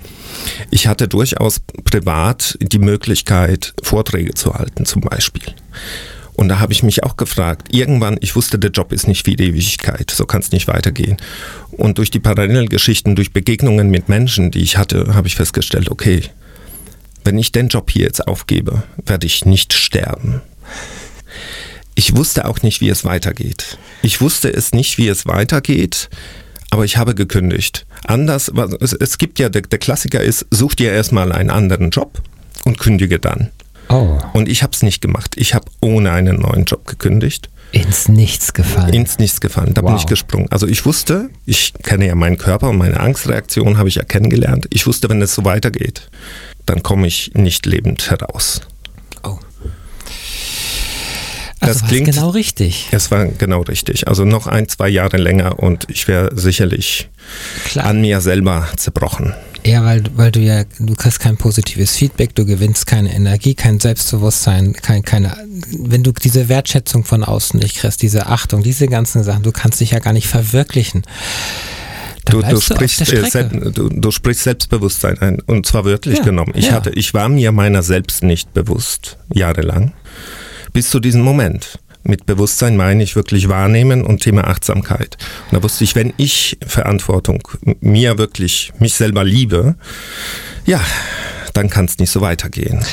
Ich hatte durchaus privat die Möglichkeit, Vorträge zu halten zum Beispiel. Und da habe ich mich auch gefragt, irgendwann, ich wusste, der Job ist nicht für die Ewigkeit, so kann es nicht weitergehen. Und durch die Parallelgeschichten, durch Begegnungen mit Menschen, die ich hatte, habe ich festgestellt, okay, wenn ich den Job hier jetzt aufgebe, werde ich nicht sterben. Ich wusste auch nicht, wie es weitergeht. Ich wusste es nicht, wie es weitergeht, aber ich habe gekündigt. Anders, es, gibt ja, der, der Klassiker ist, such dir erstmal einen anderen Job und kündige dann. Oh. Und ich habe es nicht gemacht. Ich habe ohne einen neuen Job gekündigt. Ins Nichts gefallen. Ins Nichts gefallen. Da wow. bin ich gesprungen. Also ich wusste, ich kenne ja meinen Körper und meine Angstreaktion habe ich ja kennengelernt. Ich wusste, wenn es so weitergeht, dann komme ich nicht lebend heraus. Also das klingt genau richtig. Es war genau richtig. Also noch ein, zwei Jahre länger und ich wäre sicherlich Klar. an mir selber zerbrochen. Ja, weil, weil du ja, du kriegst kein positives Feedback, du gewinnst keine Energie, kein Selbstbewusstsein, kein, keine, wenn du diese Wertschätzung von außen nicht kriegst, diese Achtung, diese ganzen Sachen, du kannst dich ja gar nicht verwirklichen. Du, du, sprichst, äh, du, du, sprichst Selbstbewusstsein ein und zwar wörtlich ja, genommen. Ich ja. hatte, ich war mir meiner selbst nicht bewusst, jahrelang, bis zu diesem Moment. Mit Bewusstsein meine ich wirklich wahrnehmen und Thema Achtsamkeit. Und da wusste ich, wenn ich Verantwortung mir wirklich, mich selber liebe, ja, dann kann es nicht so weitergehen.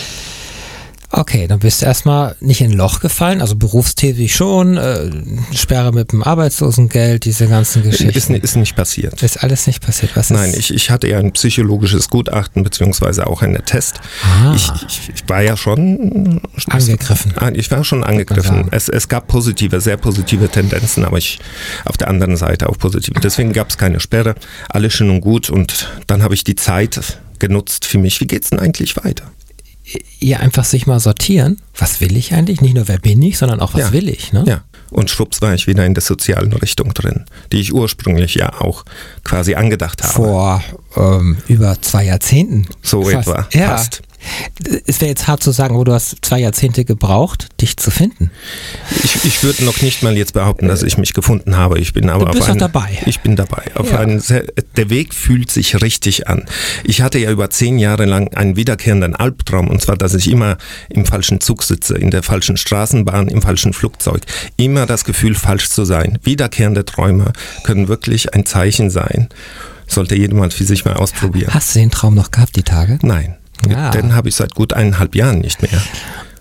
Okay, dann bist du erstmal nicht in ein Loch gefallen, also berufstätig schon, äh, Sperre mit dem Arbeitslosengeld, diese ganzen Geschichten. Ist, ist nicht passiert. Ist alles nicht passiert. Was Nein, ist? ich, ich hatte ja ein psychologisches Gutachten beziehungsweise auch einen Test. Ah. Ich, ich, ich war ja schon Angegriffen. Ah, Ich war schon angegriffen. Es, es gab positive, sehr positive Tendenzen, aber ich auf der anderen Seite auch positive. Deswegen gab es keine Sperre. Alles schön und gut. Und dann habe ich die Zeit genutzt für mich. Wie geht's denn eigentlich weiter? Ja, einfach sich mal sortieren. Was will ich eigentlich? Nicht nur, wer bin ich, sondern auch, was Ja. will ich. Ne? Ja. Und schwupps war ich wieder in der sozialen Richtung drin, die ich ursprünglich ja auch quasi angedacht habe. Vor ähm, über zwei Jahrzehnten. So Fast. etwa. Ja. Fast. Es wäre jetzt hart zu sagen, wo du hast zwei Jahrzehnte gebraucht, dich zu finden. Ich, ich würde noch nicht mal jetzt behaupten, dass ich mich gefunden habe. Ich bin aber Du bist auf einen, dabei. Ich bin dabei. Auf Ja. einen der Weg fühlt sich richtig an. Ich hatte ja über zehn Jahre lang einen wiederkehrenden Albtraum und zwar, dass ich immer im falschen Zug sitze, in der falschen Straßenbahn, im falschen Flugzeug. Immer das Gefühl, falsch zu sein. Wiederkehrende Träume können wirklich ein Zeichen sein. Sollte jemand für sich mal ausprobieren. Hast du den Traum noch gehabt, die Tage? Nein. Ja. Den habe ich seit gut eineinhalb Jahren nicht mehr.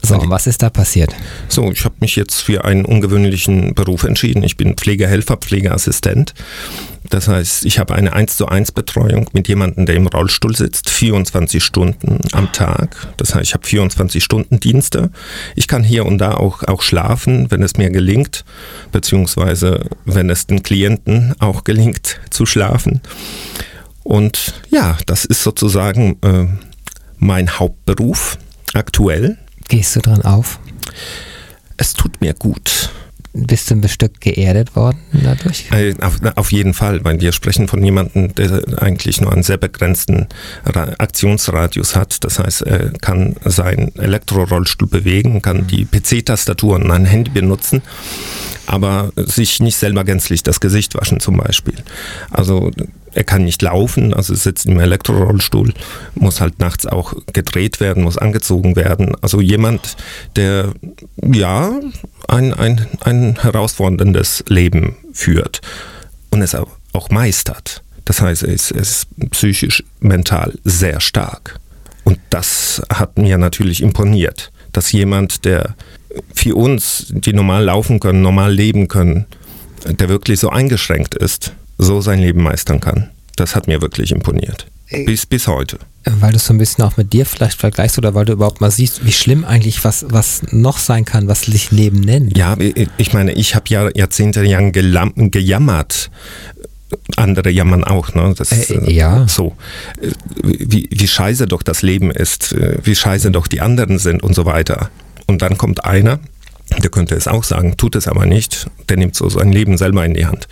So, und was ist da passiert? So, ich habe mich jetzt für einen ungewöhnlichen Beruf entschieden. Ich bin Pflegehelfer, Pflegeassistent. Das heißt, ich habe eine 1 zu 1 Betreuung mit jemandem, der im Rollstuhl sitzt, 24 Stunden am Tag. Das heißt, ich habe 24 Stunden Dienste. Ich kann hier und da auch, auch schlafen, wenn es mir gelingt, beziehungsweise wenn es den Klienten auch gelingt zu schlafen. Und ja, das ist sozusagen äh, mein Hauptberuf aktuell. Gehst du dran auf? Es tut mir gut. Bist du ein Stück geerdet worden dadurch? Äh, Auf, auf jeden Fall, weil wir sprechen von jemandem, der eigentlich nur einen sehr begrenzten Ra Aktionsradius hat. Das heißt, er kann seinen Elektrorollstuhl bewegen, kann die PC-Tastatur und ein Handy benutzen, aber sich nicht selber gänzlich das Gesicht waschen zum Beispiel. Also er kann nicht laufen, also sitzt im Elektrorollstuhl, muss halt nachts auch gedreht werden, muss angezogen werden. Also jemand, der ja ein, ein, ein herausforderndes Leben führt und es auch, meistert. Das heißt, er er ist psychisch, mental sehr stark. Und das hat mir natürlich imponiert, dass jemand, der für uns, die normal laufen können, normal leben können, der wirklich so eingeschränkt ist, so sein Leben meistern kann. Das hat mir wirklich imponiert. Bis, bis heute. Weil du es so ein bisschen auch mit dir vielleicht vergleichst oder weil du überhaupt mal siehst, wie schlimm eigentlich was, was noch sein kann, was sich Leben nennt. Ja, ich meine, ich habe ja jahrzehntelang gejammert. Andere jammern auch, ne? Das, Äh, ja. So. Äh, Wie, wie scheiße doch das Leben ist, äh, wie scheiße doch die anderen sind und so weiter. Und dann kommt einer, der könnte es auch sagen, tut es aber nicht, der nimmt so sein Leben selber in die Hand.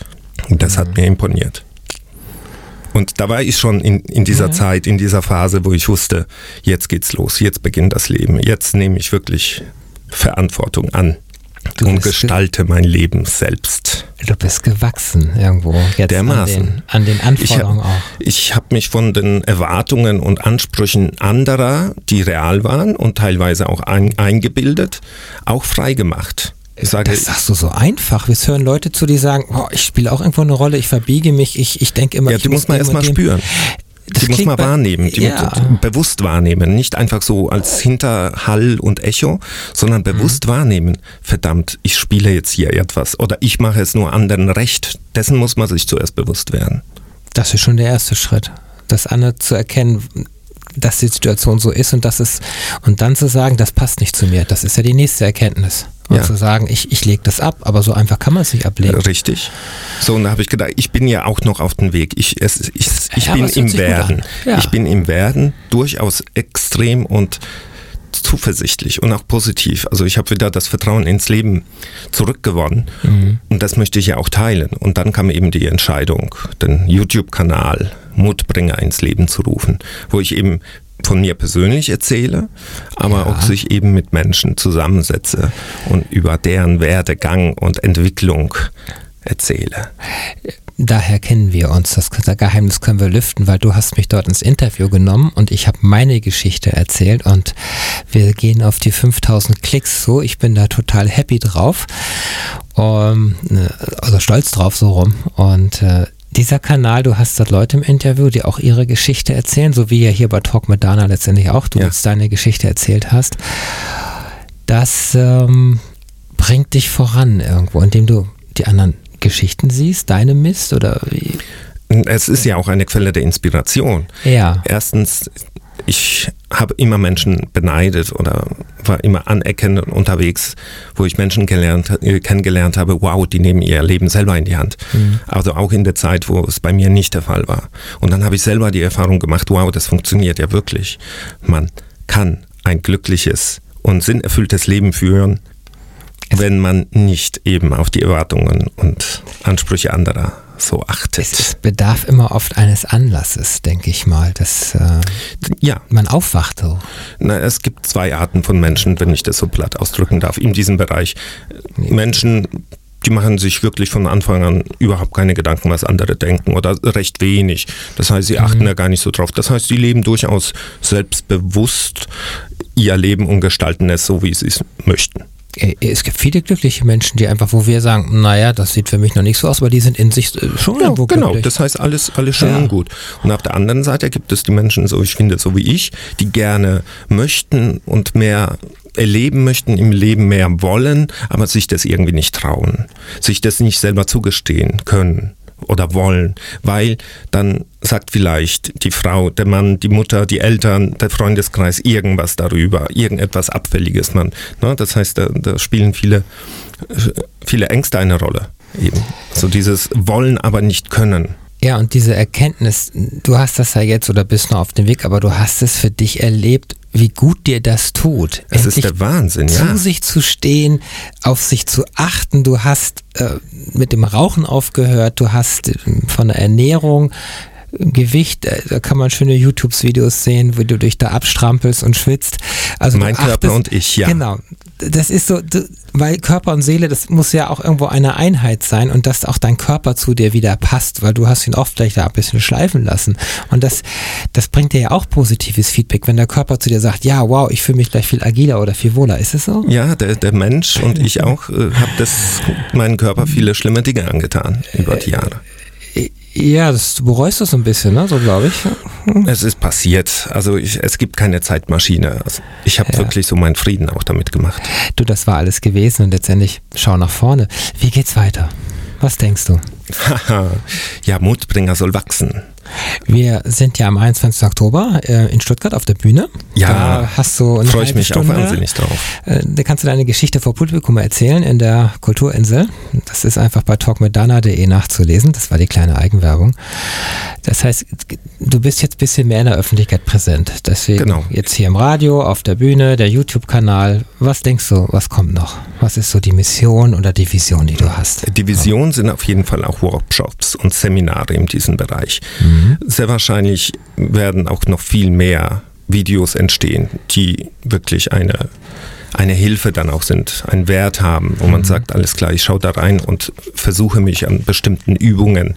Und das hat mir imponiert. Und da war ich schon in, in dieser Ja. Zeit, in dieser Phase, wo ich wusste, jetzt geht's los, jetzt beginnt das Leben, jetzt nehme ich wirklich Verantwortung an Du und gestalte mein Leben selbst. Du bist gewachsen irgendwo. Jetzt Dermaßen. An den, an den Anforderungen ich auch. ich habe mich von den Erwartungen und Ansprüchen anderer, die real waren und teilweise auch ein, eingebildet, auch frei gemacht. Ich sage, Das sagst du so einfach. Wir hören Leute zu, die sagen, oh, ich spiele auch irgendwo eine Rolle, ich verbiege mich, ich, ich denke immer, ja, ich die muss man erstmal spüren. Das die muss man wahrnehmen, die ja. muss bewusst wahrnehmen, nicht einfach so als Hinterhall und Echo, sondern bewusst Mhm. wahrnehmen. Verdammt, ich spiele jetzt hier etwas oder ich mache es nur anderen recht. Dessen muss man sich zuerst bewusst werden. Das ist schon der erste Schritt. Das andere zu erkennen, dass die Situation so ist und dass es und dann zu sagen, das passt nicht zu mir. Das ist ja die nächste Erkenntnis. Und Ja. zu sagen, ich, ich lege das ab, aber so einfach kann man es nicht ablegen. Richtig. So, und da habe ich gedacht, ich bin ja auch noch auf dem Weg. Ich, es, ich, ich Ja, bin im Werden. Ja. Ich bin im Werden durchaus extrem und zuversichtlich und auch positiv. Also ich habe wieder das Vertrauen ins Leben zurückgewonnen Mhm. und das möchte ich ja auch teilen. Und dann kam eben die Entscheidung, den YouTube-Kanal Mutbringer ins Leben zu rufen, wo ich eben von mir persönlich erzähle, aber Ja. auch sich eben mit Menschen zusammensetze und über deren Werdegang und Entwicklung erzähle. Daher kennen wir uns. Das Geheimnis können wir lüften, weil du hast mich dort ins Interview genommen und ich habe meine Geschichte erzählt und wir gehen auf die 5000 Klicks so. Ich bin da total happy drauf, um, also stolz drauf so rum und äh, dieser Kanal, du hast dort Leute im Interview, die auch ihre Geschichte erzählen, so wie ja hier bei Talk mit Dana letztendlich auch, du Ja. jetzt deine Geschichte erzählt hast. das ähm, bringt dich voran irgendwo, indem du die anderen Geschichten siehst, deine Mist oder wie? Es ist ja auch eine Quelle der Inspiration. Ja. Erstens, ich habe immer Menschen beneidet oder war immer anerkennend unterwegs, wo ich Menschen gelernt, äh, kennengelernt habe, wow, die nehmen ihr Leben selber in die Hand. Mhm. Also auch in der Zeit, wo es bei mir nicht der Fall war. Und dann habe ich selber die Erfahrung gemacht, wow, das funktioniert ja wirklich. Man kann ein glückliches und sinnerfülltes Leben führen, wenn man nicht eben auf die Erwartungen und Ansprüche anderer so achtet. Es bedarf immer oft eines Anlasses, denke ich mal, dass äh, ja. man aufwacht. So. Na, es gibt zwei Arten von Menschen, wenn ich das so platt ausdrücken darf, in diesem Bereich. Nee. Menschen, die machen sich wirklich von Anfang an überhaupt keine Gedanken, was andere denken oder recht wenig. Das heißt, sie mhm. achten mhm. da gar nicht so drauf. Das heißt, sie leben durchaus selbstbewusst ihr Leben und gestalten es so, wie sie es möchten. Äh, es gibt viele glückliche Menschen, die einfach, wo wir sagen, naja, das sieht für mich noch nicht so aus, aber die sind in sich äh, schon ja, irgendwo Genau, glücklich. das heißt alles, alles schön ja. und gut. Und auf der anderen Seite gibt es die Menschen, so ich finde, so wie ich, die gerne möchten und mehr erleben möchten, im Leben mehr wollen, aber sich das irgendwie nicht trauen, sich das nicht selber zugestehen können oder wollen, weil dann sagt vielleicht die Frau, der Mann, die Mutter, die Eltern, der Freundeskreis irgendwas darüber, irgendetwas Abfälliges. Man, ne, das heißt, da, da spielen viele, viele Ängste eine Rolle. Eben. So dieses Wollen, aber nicht können. Ja, und diese Erkenntnis, du hast das ja jetzt oder bist noch auf dem Weg, aber du hast es für dich erlebt, wie gut dir das tut. Es ist der Wahnsinn, ja. Zu sich zu stehen, auf sich zu achten. Du hast äh, mit dem Rauchen aufgehört, du hast äh, von der Ernährung Gewicht, äh, da kann man schöne YouTube-Videos sehen, wo du dich da abstrampelst und schwitzt. Also mein Körper achtest, und ich, ja. Genau. Das ist so, weil Körper und Seele, das muss ja auch irgendwo eine Einheit sein und dass auch dein Körper zu dir wieder passt, weil du hast ihn oft vielleicht da ein bisschen schleifen lassen. Und das, das bringt dir ja auch positives Feedback, wenn der Körper zu dir sagt, ja, wow, ich fühle mich gleich viel agiler oder viel wohler. Ist es so? Ja, der, der Mensch und ich auch äh, habe das meinen Körper viele schlimme Dinge angetan über die Jahre. Ja, das, du bereust das so ein bisschen, ne? so glaube ich. Es ist passiert. Also ich, es gibt keine Zeitmaschine. Also ich habe ja. wirklich so meinen Frieden auch damit gemacht. Du, das war alles gewesen und letztendlich schau nach vorne. Wie geht's weiter? Was denkst du? ja, Mutbringer soll wachsen. Wir sind ja am 21. Oktober äh, in Stuttgart auf der Bühne. Ja, da hast du freue ich mich Stunde, auch wahnsinnig drauf. Äh, da kannst du deine Geschichte vor Publikum erzählen in der Kulturinsel. Das ist einfach bei talkmitdana.de nachzulesen. Das war die kleine Eigenwerbung. Das heißt, du bist jetzt ein bisschen mehr in der Öffentlichkeit präsent. Deswegen genau. jetzt hier im Radio, auf der Bühne, der YouTube-Kanal. Was denkst du, was kommt noch? Was ist so die Mission oder die Vision, die du hast? Die Vision sind auf jeden Fall auch Workshops und Seminare in diesem Bereich. Mhm. Mhm. Sehr wahrscheinlich werden auch noch viel mehr Videos entstehen, die wirklich eine, eine Hilfe dann auch sind, einen Wert haben, wo man mhm. sagt, alles klar, ich schaue da rein und versuche mich an bestimmten Übungen,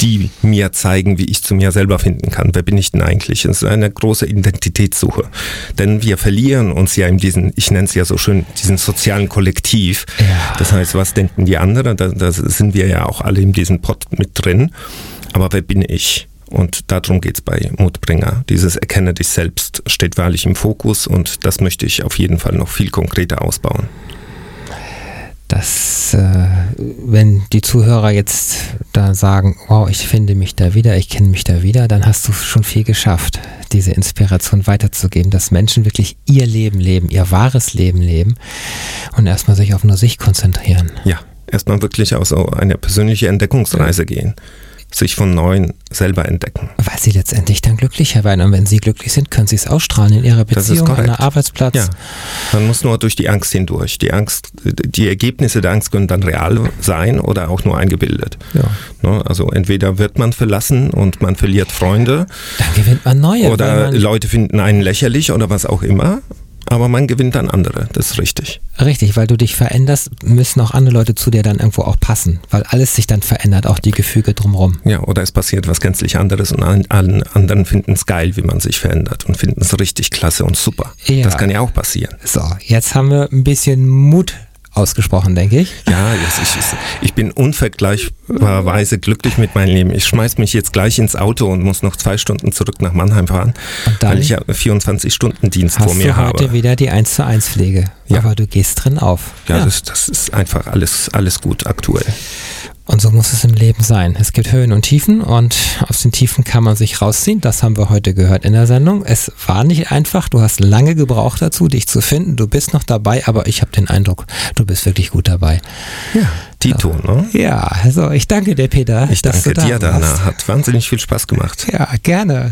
die mir zeigen, wie ich zu mir selber finden kann. Wer bin ich denn eigentlich? Es ist eine große Identitätssuche. Denn wir verlieren uns ja in diesen, ich nenne es ja so schön, diesen sozialen Kollektiv. Ja. Das heißt, was denken die anderen? Da, da sind wir ja auch alle in diesem Pott mit drin. Aber wer bin ich? Und darum geht es bei Mutbringer. Dieses Erkenne dich selbst steht wahrlich im Fokus und das möchte ich auf jeden Fall noch viel konkreter ausbauen. Dass, äh, wenn die Zuhörer jetzt da sagen, wow, ich finde mich da wieder, ich kenne mich da wieder, dann hast du schon viel geschafft, diese Inspiration weiterzugeben, dass Menschen wirklich ihr Leben leben, ihr wahres Leben leben und erstmal sich auf nur sich konzentrieren. Ja, erstmal wirklich aus so eine persönliche Entdeckungsreise ja. gehen sich von Neuem selber entdecken. Weil sie letztendlich dann glücklicher werden. Und wenn sie glücklich sind, können sie es ausstrahlen in ihrer Beziehung, an der Arbeitsplatz. Ja. Man muss nur durch die Angst hindurch. Die Angst, die Ergebnisse der Angst können dann real sein oder auch nur eingebildet. Ja. Ne, also entweder wird man verlassen und man verliert Freunde. Dann gewinnt man neue. Oder Leute finden einen lächerlich oder was auch immer aber man gewinnt dann andere, das ist richtig. Richtig, weil du dich veränderst, müssen auch andere Leute zu dir dann irgendwo auch passen, weil alles sich dann verändert, auch die Gefüge drumherum. Ja, oder es passiert was gänzlich anderes und allen anderen finden es geil, wie man sich verändert und finden es richtig klasse und super. Ja. Das kann ja auch passieren. So, jetzt haben wir ein bisschen Mut ausgesprochen, denke ich. Ja, yes, ich, ich bin unvergleichbarweise glücklich mit meinem Leben. Ich schmeiß mich jetzt gleich ins Auto und muss noch zwei Stunden zurück nach Mannheim fahren, weil ich ja 24-Stunden-Dienst vor mir habe. Hast du heute wieder die 1 zu 1 Pflege, ja. aber du gehst drin auf. Ja, ja. Das, das ist einfach alles, alles gut aktuell. Und so muss es im Leben sein. Es gibt Höhen und Tiefen und aus den Tiefen kann man sich rausziehen. Das haben wir heute gehört in der Sendung. Es war nicht einfach. Du hast lange gebraucht dazu, dich zu finden. Du bist noch dabei, aber ich habe den Eindruck, du bist wirklich gut dabei. Ja, Tito, ne? Ja, also ich danke dir, Peter. Ich danke dir, Dana. Hat wahnsinnig viel Spaß gemacht. Ja, gerne.